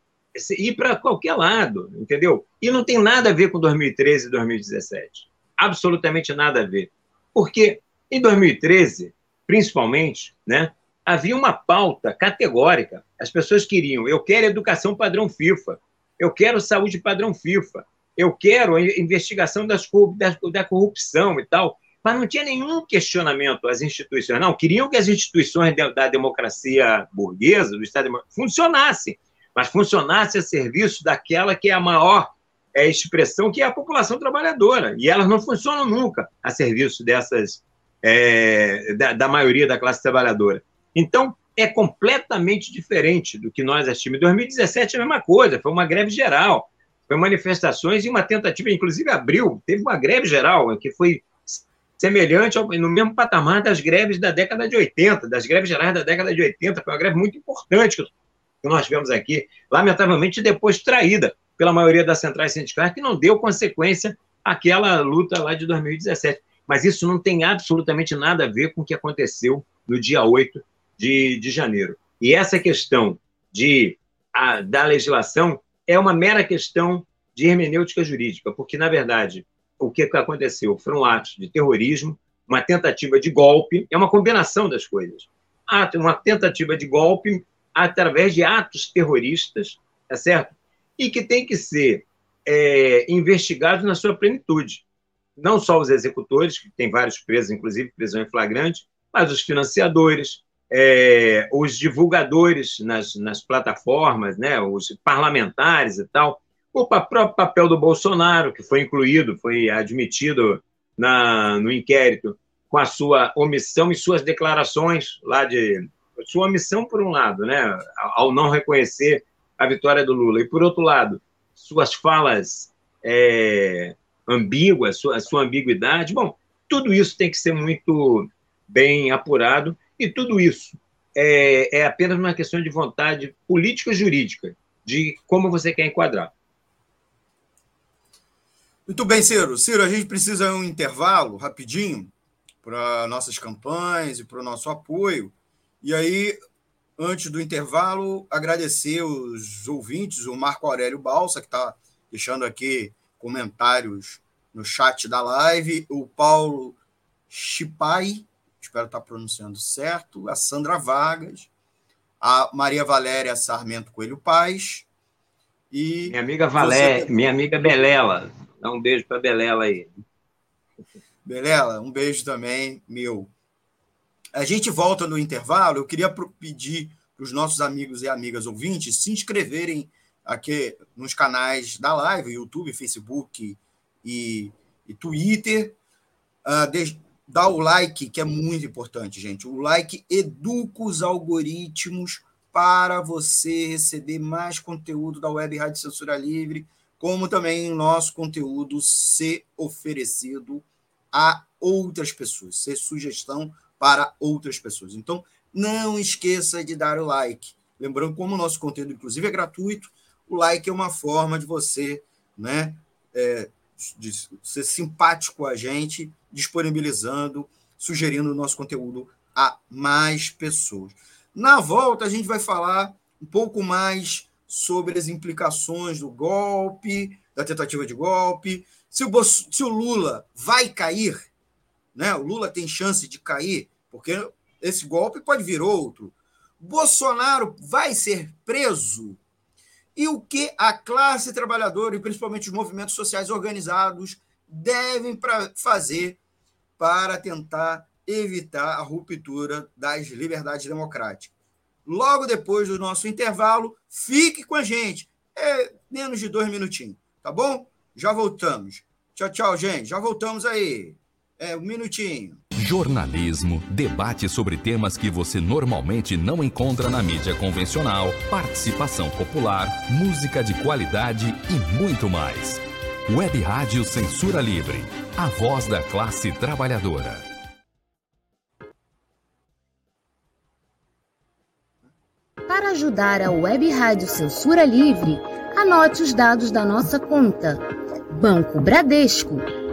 ir para qualquer lado, entendeu? E não tem nada a ver com 2013 e 2017. Absolutamente nada a ver. Porque em 2013, principalmente, né, havia uma pauta categórica. As pessoas queriam, eu quero educação padrão FIFA, eu quero saúde padrão FIFA, eu quero a investigação das, da, da corrupção e tal. Mas não tinha nenhum questionamento às instituições. Não, queriam que as instituições da democracia burguesa, do Estado, funcionassem mas funcionasse a serviço daquela que é a maior é, expressão, que é a população trabalhadora. E elas não funcionam nunca a serviço dessas, é, da, da, maioria da classe trabalhadora. Então, é completamente diferente do que nós assistimos. Em 2017 é a mesma coisa, foi uma greve geral, foi manifestações e uma tentativa, inclusive abril, teve uma greve geral, que foi semelhante ao, no mesmo patamar das greves da década de 80, das greves gerais da década de 80, foi uma greve muito importante que nós tivemos aqui, lamentavelmente depois traída pela maioria das centrais sindicais, que não deu consequência àquela luta lá de 2017. Mas isso não tem absolutamente nada a ver com o que aconteceu no dia 8 de, de janeiro. E essa questão de, a, da legislação é uma mera questão de hermenêutica jurídica, porque, na verdade, o que aconteceu foram atos de terrorismo, uma tentativa de golpe, é uma combinação das coisas. Uma tentativa de golpe através de atos terroristas, tá certo? E que tem que ser é, investigados na sua plenitude. Não só os executores, que tem vários presos, inclusive prisão em flagrante, mas os financiadores, é, os divulgadores nas, nas plataformas, né, os parlamentares e tal, o próprio papel do Bolsonaro, que foi incluído, foi admitido na, no inquérito, com a sua omissão e suas declarações lá de. Sua omissão, por um lado, né, ao não reconhecer a vitória do Lula, e por outro lado, suas falas é, ambíguas, sua, sua ambiguidade. Bom, tudo isso tem que ser muito bem apurado, e tudo isso é, é apenas uma questão de vontade política e jurídica, de como você quer enquadrar. Muito bem, Ciro. Ciro, a gente precisa de um intervalo rapidinho para nossas campanhas e para o nosso apoio. E aí, antes do intervalo, agradecer os ouvintes, o Marco Aurélio Balsa, que está deixando aqui comentários no chat da live, o Paulo Chipai, espero estar pronunciando certo, a Sandra Vargas, a Maria Valéria Sarmento Coelho Paz e minha amiga Valé, minha amiga Belela, dá um beijo para Belela aí. Belela, um beijo também meu. A gente volta no intervalo. Eu queria pedir para os nossos amigos e amigas ouvintes se inscreverem aqui nos canais da live, YouTube, Facebook e, e Twitter. Uh, de, dá o like, que é muito importante, gente. O like educa os algoritmos para você receber mais conteúdo da Web Rádio Censura Livre, como também o nosso conteúdo ser oferecido a outras pessoas, ser sugestão para outras pessoas. Então, não esqueça de dar o like. Lembrando, como o nosso conteúdo, inclusive, é gratuito, o like é uma forma de você né, é, de ser simpático a gente, disponibilizando, sugerindo o nosso conteúdo a mais pessoas. Na volta, a gente vai falar um pouco mais sobre as implicações do golpe, da tentativa de golpe, se o, se o Lula vai cair, né? o Lula tem chance de cair, porque esse golpe pode vir outro. Bolsonaro vai ser preso e o que a classe trabalhadora e principalmente os movimentos sociais organizados devem pra fazer para tentar evitar a ruptura das liberdades democráticas. Logo depois do nosso intervalo, fique com a gente. É menos de dois minutinhos, tá bom? Já voltamos. Tchau, tchau, gente. Já voltamos aí. É um minutinho. Jornalismo, debate sobre temas que você normalmente não encontra na mídia convencional, participação popular, música de qualidade e muito mais. Web Rádio Censura Livre, a voz da classe trabalhadora. Para ajudar a Web Rádio Censura Livre, anote os dados da nossa conta. Banco Bradesco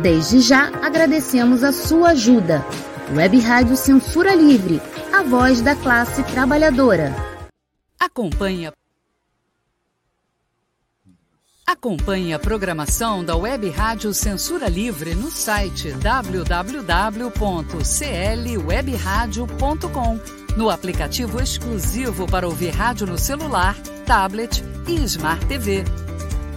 Desde já agradecemos a sua ajuda. Web Rádio Censura Livre, a voz da classe trabalhadora. Acompanhe Acompanhe a programação da Web Rádio Censura Livre no site www.clwebradio.com, no aplicativo exclusivo para ouvir rádio no celular, tablet e Smart TV.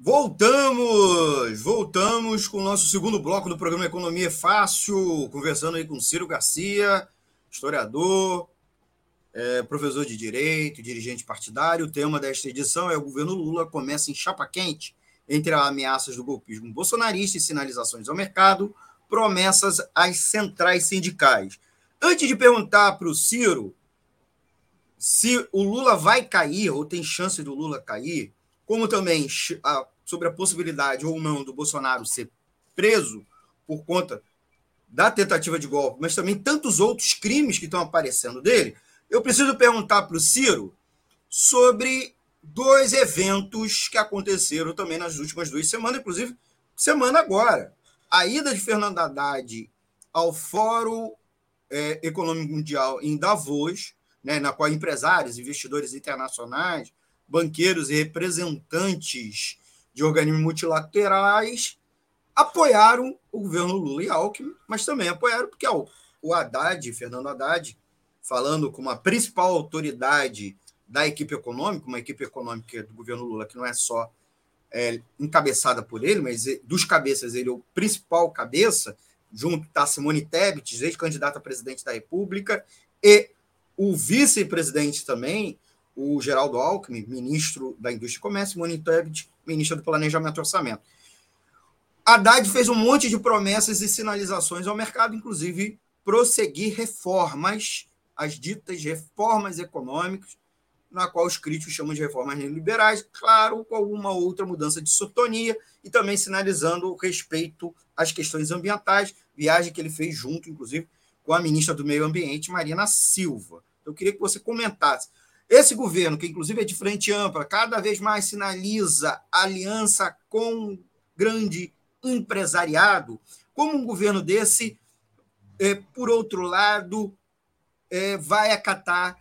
Voltamos, voltamos com o nosso segundo bloco do programa Economia Fácil, conversando aí com Ciro Garcia, historiador, é, professor de Direito, dirigente partidário. O tema desta edição é o governo Lula começa em chapa quente entre as ameaças do golpismo bolsonarista e sinalizações ao mercado, promessas às centrais sindicais. Antes de perguntar para o Ciro se o Lula vai cair, ou tem chance do Lula cair, como também a, sobre a possibilidade ou não do Bolsonaro ser preso por conta da tentativa de golpe, mas também tantos outros crimes que estão aparecendo dele, eu preciso perguntar para o Ciro sobre dois eventos que aconteceram também nas últimas duas semanas, inclusive semana agora. A ida de Fernando Haddad ao Fórum é, Econômico Mundial em Davos, né, na qual empresários, investidores internacionais, banqueiros e representantes de organismos multilaterais apoiaram o governo Lula e Alckmin, mas também apoiaram porque o Haddad, Fernando Haddad, falando como a principal autoridade da equipe econômica, uma equipe econômica do governo Lula que não é só é, encabeçada por ele, mas dos cabeças ele é o principal cabeça, junto está Simone Tebet, ex-candidata a presidente da República, e o vice-presidente também, o Geraldo Alckmin, ministro da Indústria e Comércio, Simone Tebet, ministra do Planejamento e Orçamento. Haddad fez um monte de promessas e sinalizações ao mercado, inclusive prosseguir reformas, as ditas reformas econômicas, na qual os críticos chamam de reformas neoliberais, claro, com alguma outra mudança de sotonia e também sinalizando o respeito às questões ambientais, viagem que ele fez junto, inclusive, com a ministra do Meio Ambiente, Marina Silva. Eu queria que você comentasse esse governo, que inclusive é de frente ampla, cada vez mais sinaliza aliança com grande empresariado, como um governo desse, é, por outro lado, é, vai acatar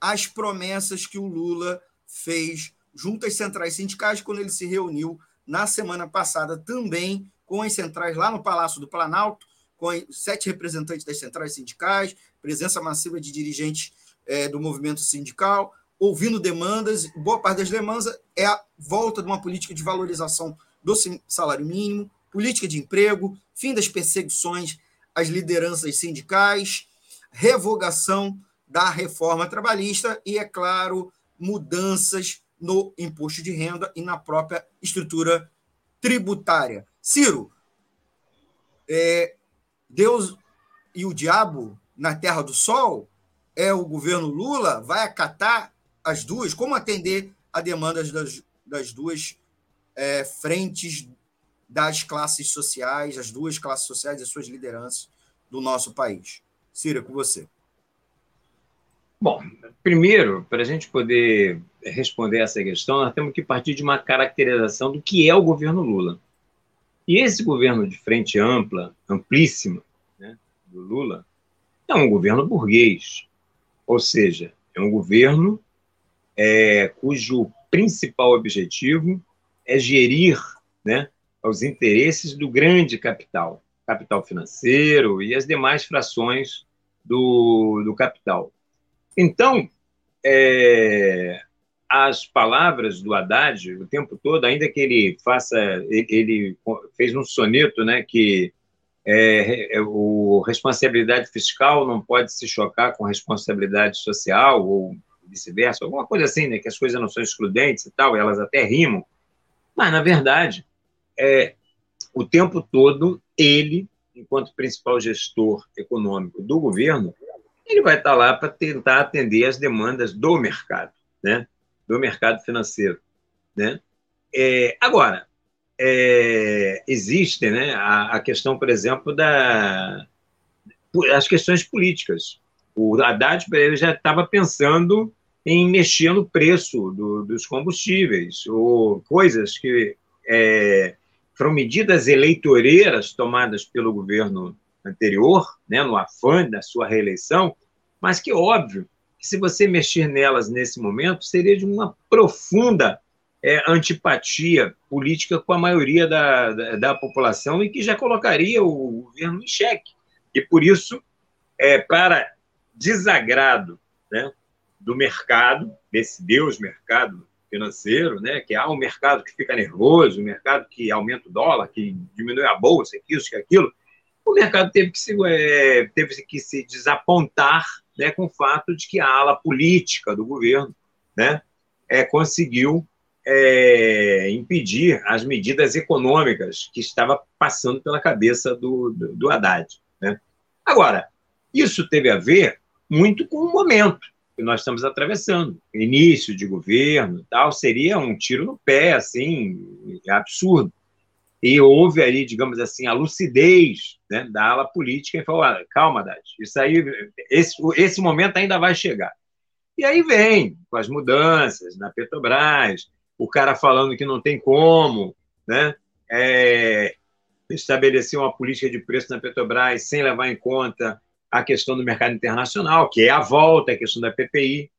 as promessas que o Lula fez junto às centrais sindicais quando ele se reuniu na semana passada também com as centrais lá no Palácio do Planalto, com sete representantes das centrais sindicais, presença massiva de dirigentes é, do movimento sindical, ouvindo demandas. Boa parte das demandas é a volta de uma política de valorização do salário mínimo, política de emprego, fim das perseguições às lideranças sindicais, revogação da reforma trabalhista e, é claro, mudanças no imposto de renda e na própria estrutura tributária. Ciro, é, Deus e o diabo na Terra do Sol é o governo Lula, vai acatar as duas? Como atender a demandas das, das duas é, frentes das classes sociais, as duas classes sociais e as suas lideranças do nosso país? Cira, com você. Bom, primeiro, para a gente poder responder essa questão, nós temos que partir de uma caracterização do que é o governo Lula. E esse governo de frente ampla, amplíssima, né, do Lula, é um governo burguês, ou seja, é um governo é, cujo principal objetivo é gerir né, os interesses do grande capital, capital financeiro e as demais frações do, do capital. Então, é, as palavras do Haddad o tempo todo, ainda que ele faça, ele, ele fez um soneto, né, que é, é, o responsabilidade fiscal não pode se chocar com responsabilidade social ou vice-versa, alguma coisa assim, né, que as coisas não são excludentes e tal, elas até rimam, mas na verdade, é, o tempo todo ele, enquanto principal gestor econômico do governo, ele vai estar lá para tentar atender as demandas do mercado, né, do mercado financeiro, né. É, agora, é, existe né, a, a, questão, por exemplo, da as questões políticas. O Haddad ele já estava pensando em mexer no preço do, dos combustíveis, ou coisas que é, foram medidas eleitoreiras tomadas pelo governo anterior, né, no afã da sua reeleição, mas que, óbvio, que se você mexer nelas nesse momento, seria de uma profunda é, antipatia política com a maioria da, da, da, população e que já colocaria o governo em xeque. E por isso, é, para desagrado né, do mercado, desse Deus mercado financeiro, né? que há um mercado que fica nervoso, um mercado que aumenta o dólar, que diminui a bolsa, que isso, que aquilo, o mercado teve que se, é, teve que se desapontar né, com o fato de que a ala política do governo né, é, conseguiu é, impedir as medidas econômicas que estava passando pela cabeça do, do, do Haddad. Né? Agora, isso teve a ver muito com o momento que nós estamos atravessando. Início de governo tal, seria um tiro no pé, assim, absurdo. E houve ali, digamos assim, a lucidez né, da ala política e falou: calma, Haddad, isso aí, esse, esse momento ainda vai chegar. E aí vem, com as mudanças na Petrobras, o cara falando que não tem como né, é, estabelecer uma política de preço na Petrobras sem levar em conta a questão do mercado internacional, que é a volta, a questão da PPI,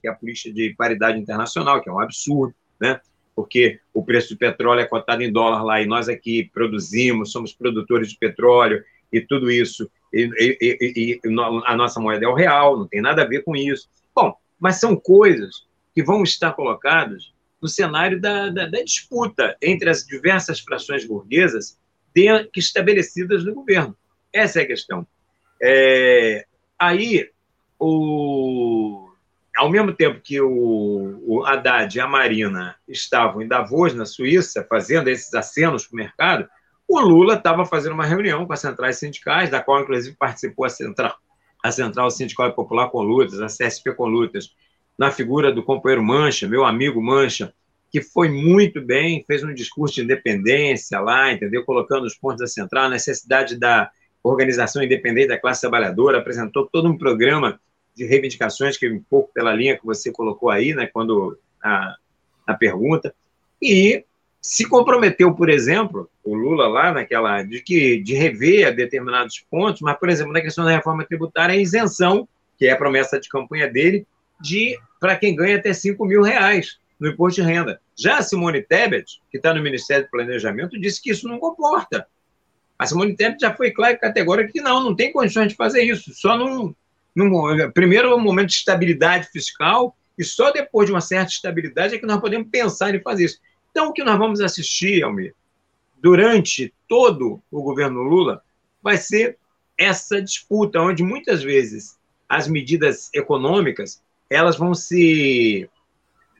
que é a política de paridade internacional, que é um absurdo, né? porque o preço do petróleo é cotado em dólar lá e nós aqui produzimos, somos produtores de petróleo e tudo isso, e, e, e, a nossa moeda é o real, não tem nada a ver com isso. Bom, mas são coisas que vão estar colocadas no cenário da, da, da disputa entre as diversas frações burguesas de, que estabelecidas no governo. Essa é a questão. É, aí, o, ao mesmo tempo que o, o Haddad e a Marina estavam em Davos, na Suíça, fazendo esses acenos para o mercado, o Lula estava fazendo uma reunião com as centrais sindicais, da qual, inclusive, participou a Central, a Central Sindical Popular com Lutas, a CSP com Lutas, na figura do companheiro Mancha, meu amigo Mancha, que foi muito bem, fez um discurso de independência lá, entendeu? Colocando os pontos da central, a necessidade da organização independente da classe trabalhadora, apresentou todo um programa de reivindicações, que é um pouco pela linha que você colocou aí, né, quando a, a pergunta, e se comprometeu, por exemplo, o Lula lá naquela, de que de rever determinados pontos, mas, por exemplo, na questão da reforma tributária, a isenção, que é a promessa de campanha dele, de para quem ganha até 5 mil reais no imposto de renda. Já a Simone Tebet, que está no Ministério do Planejamento, disse que isso não comporta. A Simone Tebet já foi clara e categórica que não, não tem condições de fazer isso. Só num, num primeiro um momento de estabilidade fiscal e só depois de uma certa estabilidade é que nós podemos pensar em fazer isso. Então, o que nós vamos assistir, Almir, durante todo o governo Lula, vai ser essa disputa, onde muitas vezes as medidas econômicas elas vão se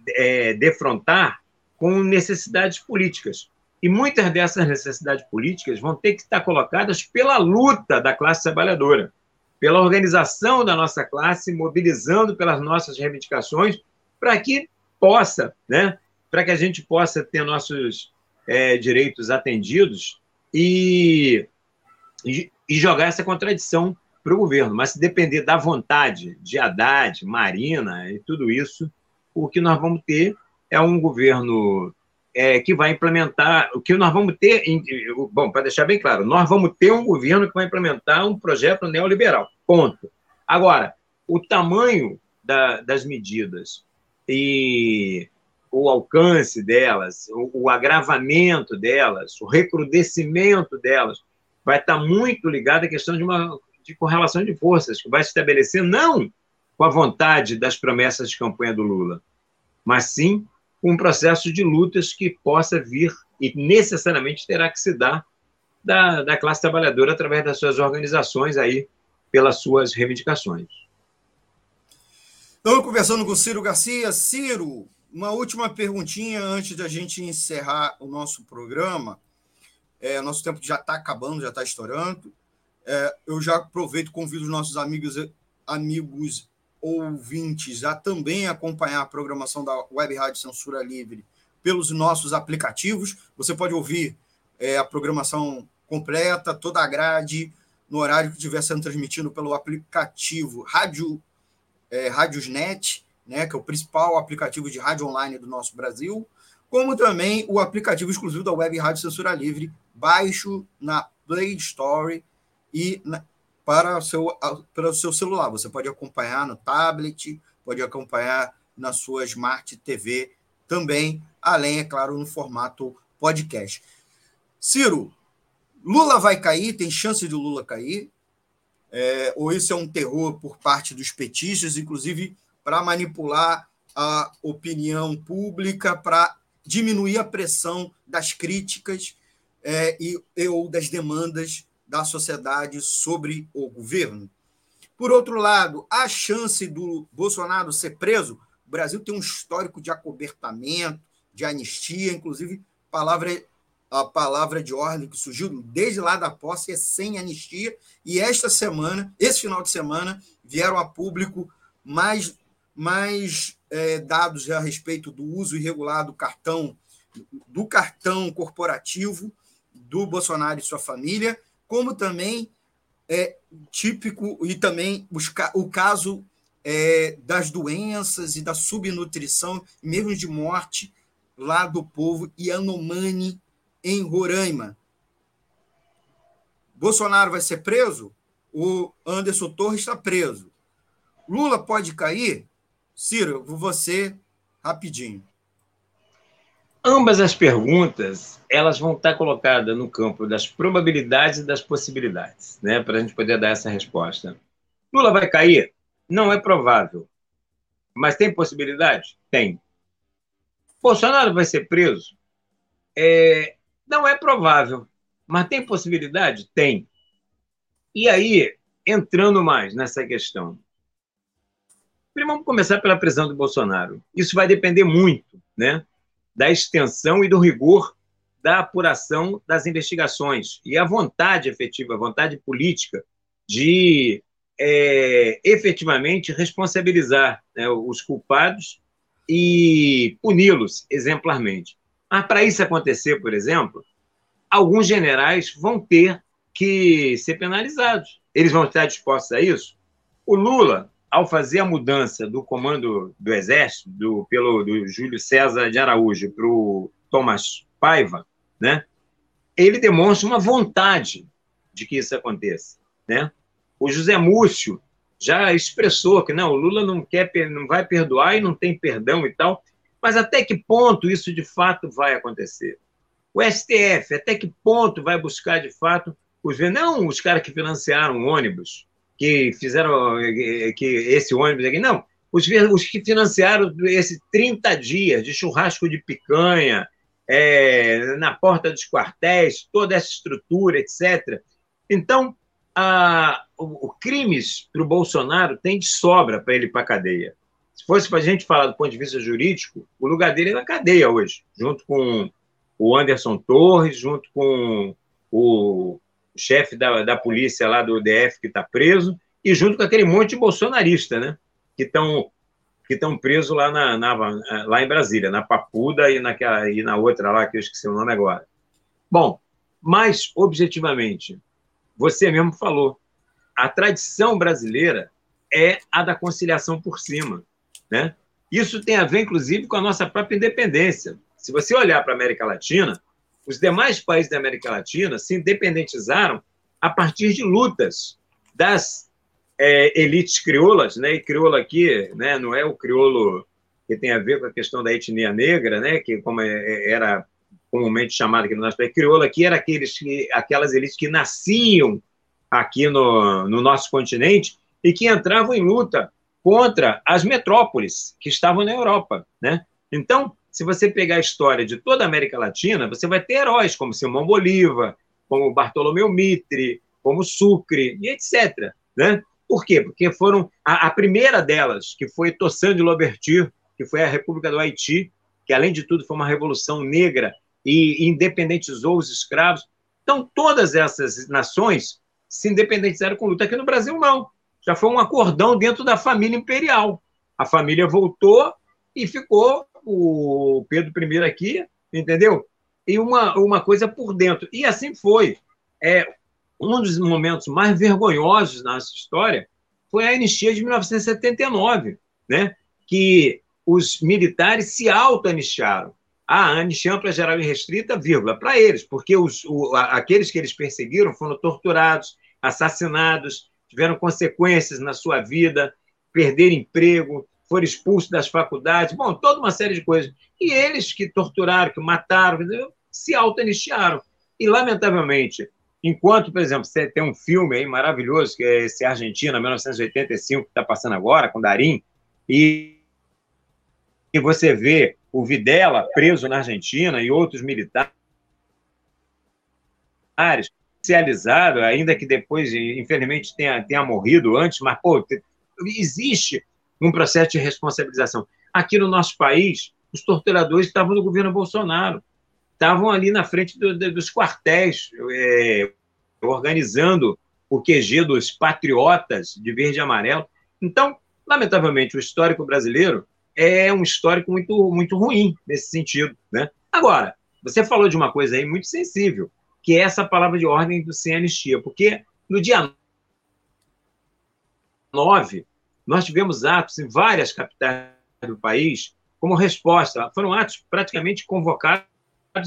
é, defrontar com necessidades políticas. E muitas dessas necessidades políticas vão ter que estar colocadas pela luta da classe trabalhadora, pela organização da nossa classe, mobilizando pelas nossas reivindicações, para que possa, né, para que a gente possa ter nossos é, direitos atendidos e, e, e jogar essa contradição para o governo. Mas se depender da vontade de Haddad, Marina e tudo isso, o que nós vamos ter é um governo é, que vai implementar, o que nós vamos ter, bom, para deixar bem claro, nós vamos ter um governo que vai implementar um projeto neoliberal, ponto. Agora, o tamanho da, das medidas e o alcance delas, o, o, agravamento delas, o recrudescimento delas, vai estar muito ligado à questão de uma de correlação de forças, que vai se estabelecer não com a vontade das promessas de campanha do Lula, mas sim um processo de lutas que possa vir e necessariamente terá que se dar da, da classe trabalhadora através das suas organizações aí, pelas suas reivindicações. Estamos conversando com Ciro Garcia. Ciro, uma última perguntinha antes da gente encerrar o nosso programa. É, nosso tempo já está acabando, já está estourando. É, eu já aproveito e convido os nossos amigos, amigos ouvintes a também acompanhar a programação da Web Rádio Censura Livre pelos nossos aplicativos. Você pode ouvir é, a programação completa, toda a grade, no horário que estiver sendo transmitido pelo aplicativo Rádio é, Rádiosnet, né, que é o principal aplicativo de rádio online do nosso Brasil, como também o aplicativo exclusivo da Web Rádio Censura Livre, baixo na Play Store e na, para o seu, para o seu celular. Você pode acompanhar no tablet, pode acompanhar na sua Smart TV também, além, é claro, no formato podcast. Ciro, Lula vai cair? Tem chance de Lula cair? É, ou isso é um terror por parte dos petistas, inclusive para manipular a opinião pública, para diminuir a pressão das críticas é, e, ou das demandas da sociedade sobre o governo. Por outro lado, a chance do Bolsonaro ser preso, o Brasil tem um histórico de acobertamento, de anistia, inclusive palavra, a palavra de ordem que surgiu desde lá da posse é sem anistia, e esta semana, esse final de semana, vieram a público mais, mais é, dados a respeito do uso irregular do cartão, do cartão corporativo do Bolsonaro e sua família, como também é típico e também o caso é, das doenças e da subnutrição, mesmo de morte, lá do povo Yanomami, em Roraima. Bolsonaro vai ser preso? O Anderson Torres está preso. Lula pode cair? Ciro, você, rapidinho. Ambas as perguntas elas vão estar colocadas no campo das probabilidades e das possibilidades, né, para a gente poder dar essa resposta. Lula vai cair? Não é provável. Mas tem possibilidade? Tem. Bolsonaro vai ser preso? É, não é provável. Mas tem possibilidade? Tem. E aí, entrando mais nessa questão. Primeiro, vamos começar pela prisão do Bolsonaro. Isso vai depender muito, né? Da extensão e do rigor da apuração das investigações e a vontade efetiva, a vontade política de é, efetivamente responsabilizar né, os culpados e puni-los exemplarmente. Mas para isso acontecer, por exemplo, alguns generais vão ter que ser penalizados. Eles vão estar dispostos a isso? O Lula ao fazer a mudança do comando do Exército, do, pelo do Júlio César de Araújo para o Thomas Paiva, né, ele demonstra uma vontade de que isso aconteça. Né? O José Múcio já expressou que não, o Lula não quer, não vai perdoar e não tem perdão e tal, mas até que ponto isso de fato vai acontecer? O STF, até que ponto vai buscar de fato os não os caras que financiaram ônibus, que fizeram que esse ônibus aqui. Não, os, os que financiaram esses 30 dias de churrasco de picanha, é, na porta dos quartéis, toda essa estrutura, etc. Então, a, o, o crimes para o Bolsonaro tem de sobra para ele ir para a cadeia. Se fosse para a gente falar do ponto de vista jurídico, o lugar dele é na cadeia hoje, junto com o Anderson Torres, junto com o o chefe da, da polícia lá do DF que está preso, e junto com aquele monte de bolsonarista, né? Que estão que estão presos lá, na, na, lá em Brasília, na Papuda e, naquela, e na outra lá, que eu esqueci o nome agora. Bom, mas, objetivamente, você mesmo falou, a tradição brasileira é a da conciliação por cima. Né? Isso tem a ver, inclusive, com a nossa própria independência. Se você olhar para a América Latina, os demais países da América Latina se independentizaram a partir de lutas das é, elites crioulas, né? E crioula aqui, né? Não é o crioulo que tem a ver com a questão da etnia negra, né? Que como é, é, era comumente chamado aqui no nosso país, crioula aqui era aqueles que, aquelas elites que nasciam aqui no, no nosso continente e que entravam em luta contra as metrópoles que estavam na Europa, né? Então, se você pegar a história de toda a América Latina, você vai ter heróis como Simão Bolívar, como Bartolomeu Mitre, como Sucre, e etc. Né? Por quê? Porque foram a, a primeira delas, que foi Toussaint de Louverture, que foi a República do Haiti, que além de tudo foi uma revolução negra e independentizou os escravos. Então, todas essas nações se independizaram com luta. Aqui no Brasil, não. Já foi um acordão dentro da família imperial. A família voltou e ficou o Pedro I aqui, entendeu? E uma, uma coisa por dentro. E assim foi. É, um dos momentos mais vergonhosos da nossa história foi a anistia de 1979, né? que os militares se auto-anistiaram. Ah, anistia ampla, geral e restrita, vírgula, para eles, porque os, o, aqueles que eles perseguiram foram torturados, assassinados, tiveram consequências na sua vida, perderam emprego, foram expulsos das faculdades, bom, toda uma série de coisas. E eles que torturaram, que mataram, se auto-anistiaram. E, lamentavelmente, enquanto, por exemplo, você tem um filme aí maravilhoso, que é esse Argentina, 1985, que está passando agora, com Darim, e e você vê o Videla preso na Argentina e outros militares especializado, ainda que depois, infelizmente, tenha, tenha morrido antes, mas, pô, existe um processo de responsabilização. Aqui no nosso país, os torturadores estavam no governo Bolsonaro, estavam ali na frente do, do, dos quartéis, é, organizando o QG dos patriotas de verde e amarelo. Então, lamentavelmente, o histórico brasileiro é um histórico muito, muito ruim nesse sentido. Né? Agora, você falou de uma coisa aí muito sensível, que é essa palavra de ordem do sem anistia, porque no dia 9, nós tivemos atos em várias capitais do país como resposta. Foram atos praticamente convocados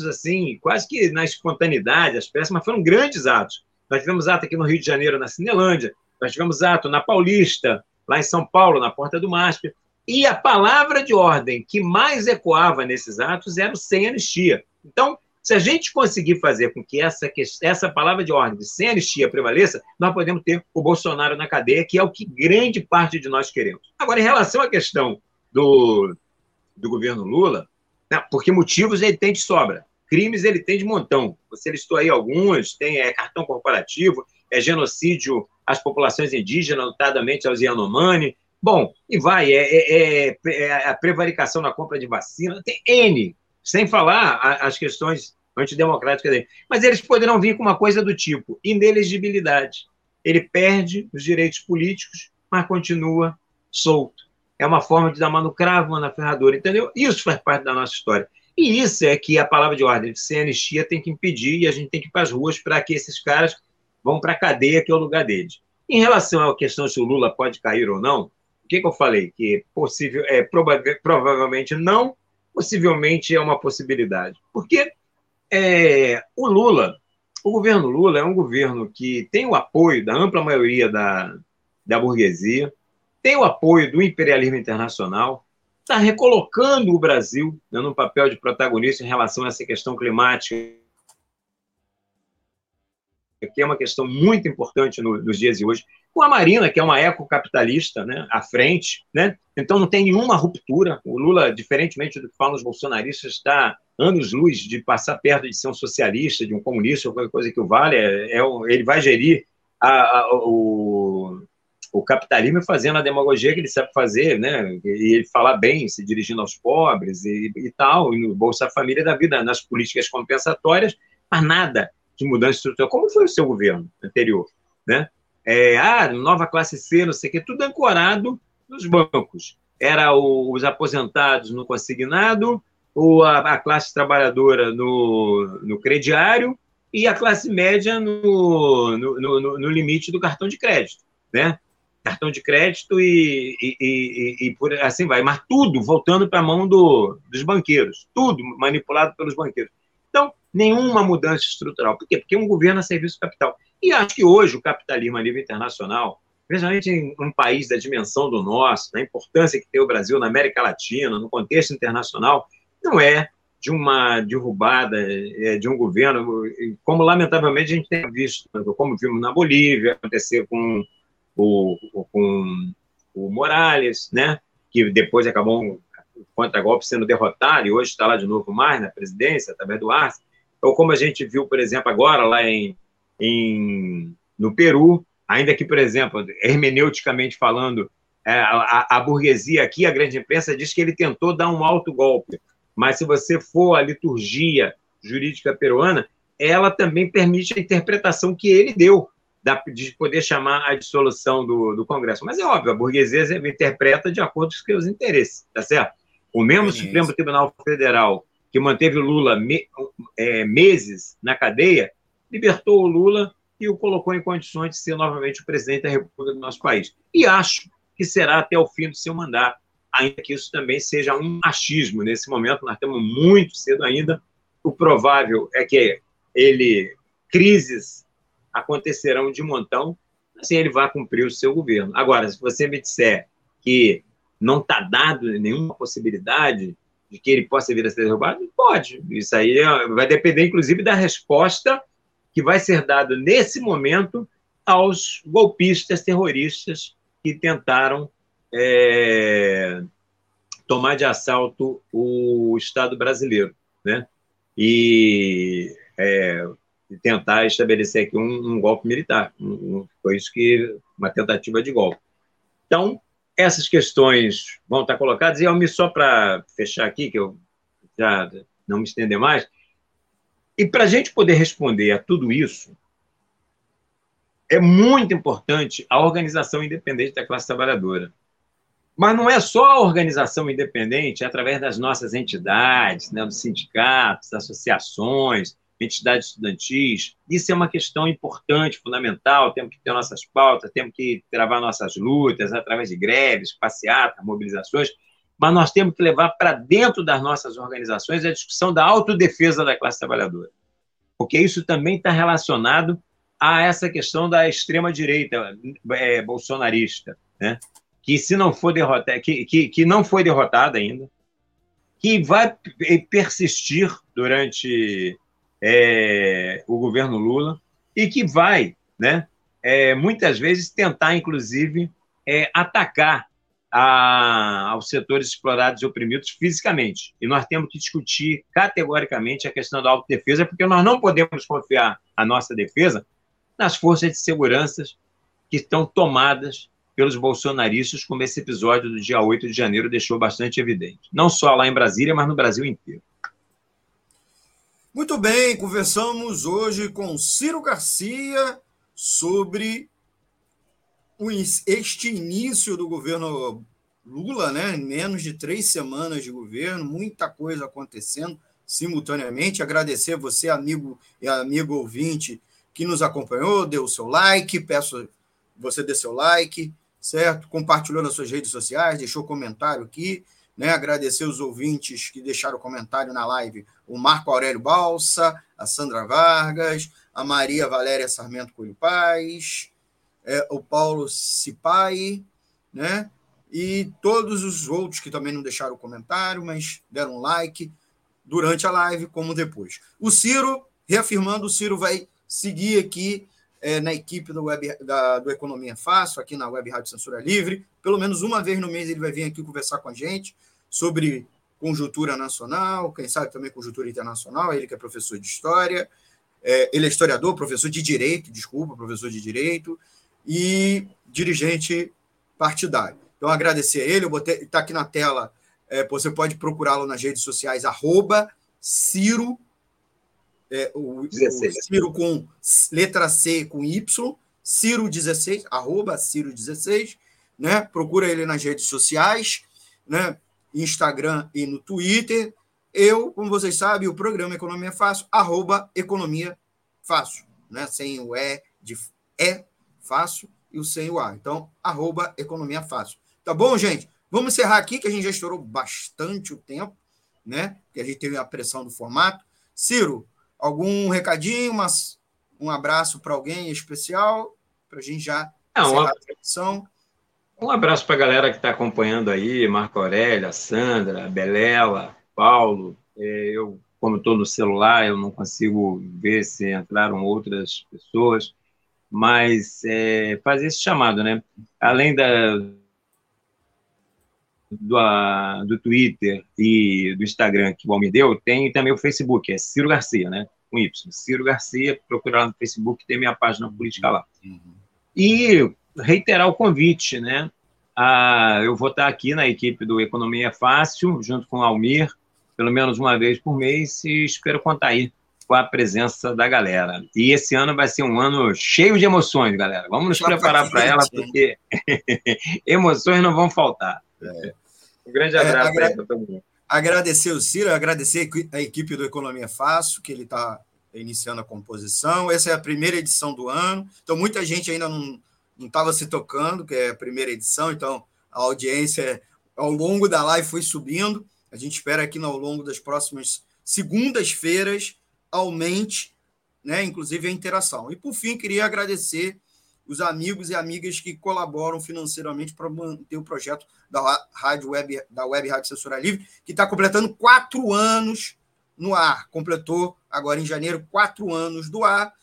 assim, quase que na espontaneidade, as peças, mas foram grandes atos. Nós tivemos ato aqui no Rio de Janeiro, na Cinelândia, nós tivemos ato na Paulista, lá em São Paulo, na Porta do MASP, e a palavra de ordem que mais ecoava nesses atos era o sem anistia. Então, se a gente conseguir fazer com que essa, essa palavra de ordem de sem anistia prevaleça, nós podemos ter o Bolsonaro na cadeia, que é o que grande parte de nós queremos. Agora, em relação à questão do, do governo Lula, né, porque motivos ele tem de sobra, crimes ele tem de montão. Você listou aí alguns, tem é, cartão corporativo, é genocídio às populações indígenas, notadamente aos Yanomami, Bom, e vai, é, é, é, é, a prevaricação na compra de vacina, tem N, sem falar as questões antidemocráticas dele. Mas eles poderão vir com uma coisa do tipo inelegibilidade. Ele perde os direitos políticos, mas continua solto. É uma forma de dar mano cravo na ferradura, entendeu? Isso faz parte da nossa história. E isso é que a palavra de ordem de ser anistia tem que impedir e a gente tem que ir para as ruas para que esses caras vão para a cadeia, que é o lugar deles. Em relação à questão se o Lula pode cair ou não, o que, que eu falei? Que possível, é, prova provavelmente não, possivelmente é uma possibilidade. Porque é, o Lula, o governo Lula é um governo que tem o apoio da ampla maioria da, da burguesia, tem o apoio do imperialismo internacional, está recolocando o Brasil né, num papel de protagonista em relação a essa questão climática que é uma questão muito importante no, nos dias de hoje, com a Marina, que é uma ecocapitalista, né, à frente, né? Então não tem nenhuma ruptura. O Lula, diferentemente do que falam os bolsonaristas, está anos-luz de passar perto de ser um socialista, de um comunista, ou qualquer coisa que o vale. É, é ele vai gerir a, a, o, o capitalismo fazendo a demagogia que ele sabe fazer, né? E ele falar bem, se dirigindo aos pobres e, e tal, e no Bolsa Família da vida, nas políticas compensatórias, mas nada de mudança estrutural, como foi o seu governo anterior, né? É, ah, nova classe C, não sei o quê, tudo ancorado nos bancos. Era o, os aposentados no consignado, ou a, a, classe trabalhadora no, no crediário e a classe média no, no, no, no limite do cartão de crédito, né? Cartão de crédito e, e, e, e por assim vai, mas tudo voltando para a mão do, dos banqueiros, tudo manipulado pelos banqueiros. Então, nenhuma mudança estrutural. Por quê? Porque um governo a serviço do capital. E acho que hoje o capitalismo a nível internacional, principalmente em um país da dimensão do nosso, da importância que tem o Brasil na América Latina, no contexto internacional, não é de uma derrubada é, de um governo, como lamentavelmente a gente tem visto, como vimos na Bolívia, acontecer com o, com o Morales, né, que depois acabou contra golpe sendo derrotado e hoje está lá de novo mais na presidência, através do Arce, ou como a gente viu, por exemplo, agora lá em, em no Peru, ainda que, por exemplo, hermeneuticamente falando, é, a, a, burguesia aqui, a grande imprensa, diz que ele tentou dar um alto golpe, mas se você for a liturgia jurídica peruana, ela também permite a interpretação que ele deu de poder chamar a dissolução do, do Congresso. Mas é óbvio, a burguesia interpreta de acordo com os seus interesses, tá certo? O mesmo Supremo Tribunal Federal que manteve o Lula me, é, meses na cadeia, libertou o Lula e o colocou em condições de ser novamente o presidente da República do nosso país. E acho que será até o fim do seu mandato, ainda que isso também seja um machismo. Nesse momento, nós estamos muito cedo ainda. O provável é que ele crises acontecerão de montão, assim ele vai cumprir o seu governo. Agora, se você me disser que não está dado nenhuma possibilidade de que ele possa vir a ser derrubado? Pode. Isso aí é, vai depender, inclusive, da resposta que vai ser dada nesse momento aos golpistas terroristas que tentaram é, tomar de assalto o Estado brasileiro, né? E é, tentar estabelecer aqui um, um golpe militar. Um, foi isso que uma tentativa de golpe. Então, essas questões vão estar colocadas, e Almir, só para fechar aqui, que eu já não me estender mais, e para a gente poder responder a tudo isso, é muito importante a organização independente da classe trabalhadora. Mas não é só a organização independente é através das nossas entidades, né, dos sindicatos, associações, entidades estudantis. Isso é uma questão importante, fundamental. Temos que ter nossas pautas, temos que travar nossas lutas através de greves, passeatas, mobilizações. Mas nós temos que levar para dentro das nossas organizações a discussão da autodefesa da classe trabalhadora. Porque isso também está relacionado a essa questão da extrema-direita é, bolsonarista, né? que se não for derrotada, que, que, que não foi derrotada ainda, que vai persistir durante é, o governo Lula e que vai, né, é, muitas vezes, tentar, inclusive, é, atacar a, aos setores explorados e oprimidos fisicamente. E nós temos que discutir categoricamente a questão da autodefesa, porque nós não podemos confiar a nossa defesa nas forças de segurança que estão tomadas pelos bolsonaristas, como esse episódio do dia 8 de janeiro deixou bastante evidente. Não só lá em Brasília, mas no Brasil inteiro. Muito bem, conversamos hoje com Ciro Garcia sobre este início do governo Lula, né? Menos de três semanas de governo, muita coisa acontecendo simultaneamente. Agradecer você, amigo e amigo ouvinte, que nos acompanhou, deu o seu like, peço você dê seu like, certo? Compartilhou nas suas redes sociais, deixou comentário aqui, né? Agradecer os ouvintes que deixaram comentário na live, o Marco Aurélio Balsa, a Sandra Vargas, a Maria Valéria Sarmento Coelho Paz, é, o Paulo Cipai, né? E todos os outros que também não deixaram comentário, mas deram like durante a live, como depois. O Ciro, reafirmando, o Ciro vai seguir aqui é, na equipe do, web, da, do Economia Fácil, aqui na Web Rádio Censura Livre. Pelo menos uma vez no mês ele vai vir aqui conversar com a gente sobre conjuntura nacional, quem sabe também conjuntura internacional, ele que é professor de História, é, ele é historiador, professor de Direito, desculpa, professor de Direito, e dirigente partidário. Então, agradecer a ele, está aqui na tela, é, você pode procurá-lo nas redes sociais, arroba Ciro é, o, o, Ciro com letra C com Y, Ciro16, arroba Ciro16, né? Procura ele nas redes sociais, né? Instagram e no Twitter. Eu, como vocês sabem, o programa Economia Fácil, arroba Economia Fácil, né? Sem o E de é fácil e o sem o A. Então, arroba Economia Fácil. Tá bom, gente? Vamos encerrar aqui, que a gente já estourou bastante o tempo, né? Que a gente teve a pressão do formato. Ciro, Algum recadinho, mas um abraço para alguém especial, para a gente já Não, a transmissão. Um abraço para a galera que está acompanhando aí, Marco Aurélio, Sandra, Belela, Paulo. É, eu, como estou no celular, eu não consigo ver se entraram outras pessoas, mas é, fazer esse chamado, né? Além da, do, do Twitter e do Instagram que o Almir deu, tem também o Facebook, é Ciro Garcia, né? Com Y. Ciro Garcia, procurar lá no Facebook, tem minha página política lá. Uhum. E reiterar o convite, né? Ah, eu vou estar aqui na equipe do Economia Fácil, junto com o Almir, pelo menos uma vez por mês, e espero contar aí com a presença da galera. E esse ano vai ser um ano cheio de emoções, galera. Vamos nos preparar para ela, porque emoções não vão faltar. É. Um grande abraço é, agra... para todo mundo. Agradecer o Ciro, agradecer a equipe do Economia Fácil, que ele está iniciando a composição. Essa é a primeira edição do ano, então muita gente ainda não estava se tocando, que é a primeira edição, então a audiência ao longo da live foi subindo. A gente espera que ao longo das próximas segundas-feiras aumente, né, inclusive a interação. E por fim, queria agradecer os amigos e amigas que colaboram financeiramente para manter o projeto da Rádio Web, da Web Rádio Censura Livre, que está completando quatro anos no ar. Completou agora em janeiro quatro anos do ar.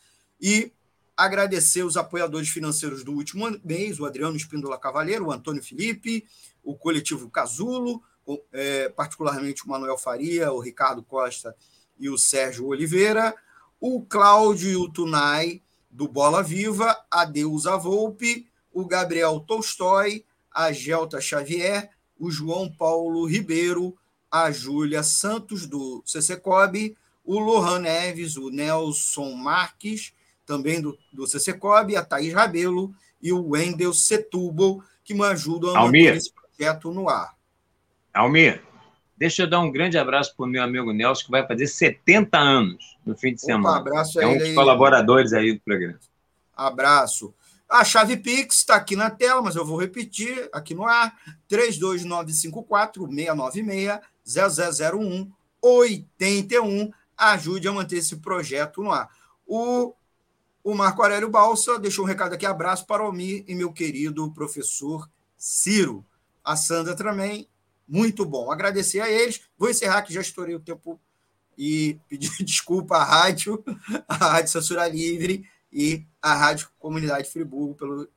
E agradecer os apoiadores financeiros do último mês, o Adriano Espíndola Cavalheiro, o Antônio Felipe, o coletivo Casulo, é, particularmente o Manuel Faria, o Ricardo Costa e o Sérgio Oliveira, o Cláudio Tunai, do Bola Viva, a Deusa Volpe, o Gabriel Tolstói, a Gelta Xavier, o João Paulo Ribeiro, a Júlia Santos, do CCCOB, o Lohan Neves, o Nelson Marques, também do, do CCCOB, a Thaís Rabelo e o Wendel Setúbal, que me ajudam a Almir. manter esse projeto no ar. Almir, deixa eu dar um grande abraço para o meu amigo Nelson, que vai fazer 70 anos no fim de Opa, semana. abraço a é um dos aí. colaboradores aí do programa. Abraço. A chave Pix está aqui na tela, mas eu vou repetir aqui no ar: 32954-696-0001-81. Ajude a manter esse projeto no ar. O, o Marco Aurélio Balsa deixou um recado aqui: abraço para o Almir e meu querido professor Ciro. A Sandra também, muito bom. Agradecer a eles. Vou encerrar que já estourei o tempo e pedir desculpa à rádio, à Rádio Censura Livre e à Rádio Comunidade Friburgo pelo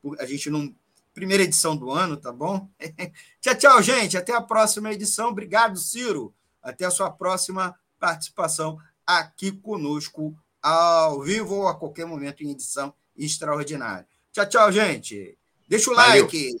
por a gente não primeira edição do ano, tá bom? tchau, tchau, gente, até a próxima edição. Obrigado, Ciro. Até a sua próxima participação aqui conosco ao vivo ou a qualquer momento em edição extraordinária. Tchau, tchau, gente. Deixa o Valeu. like.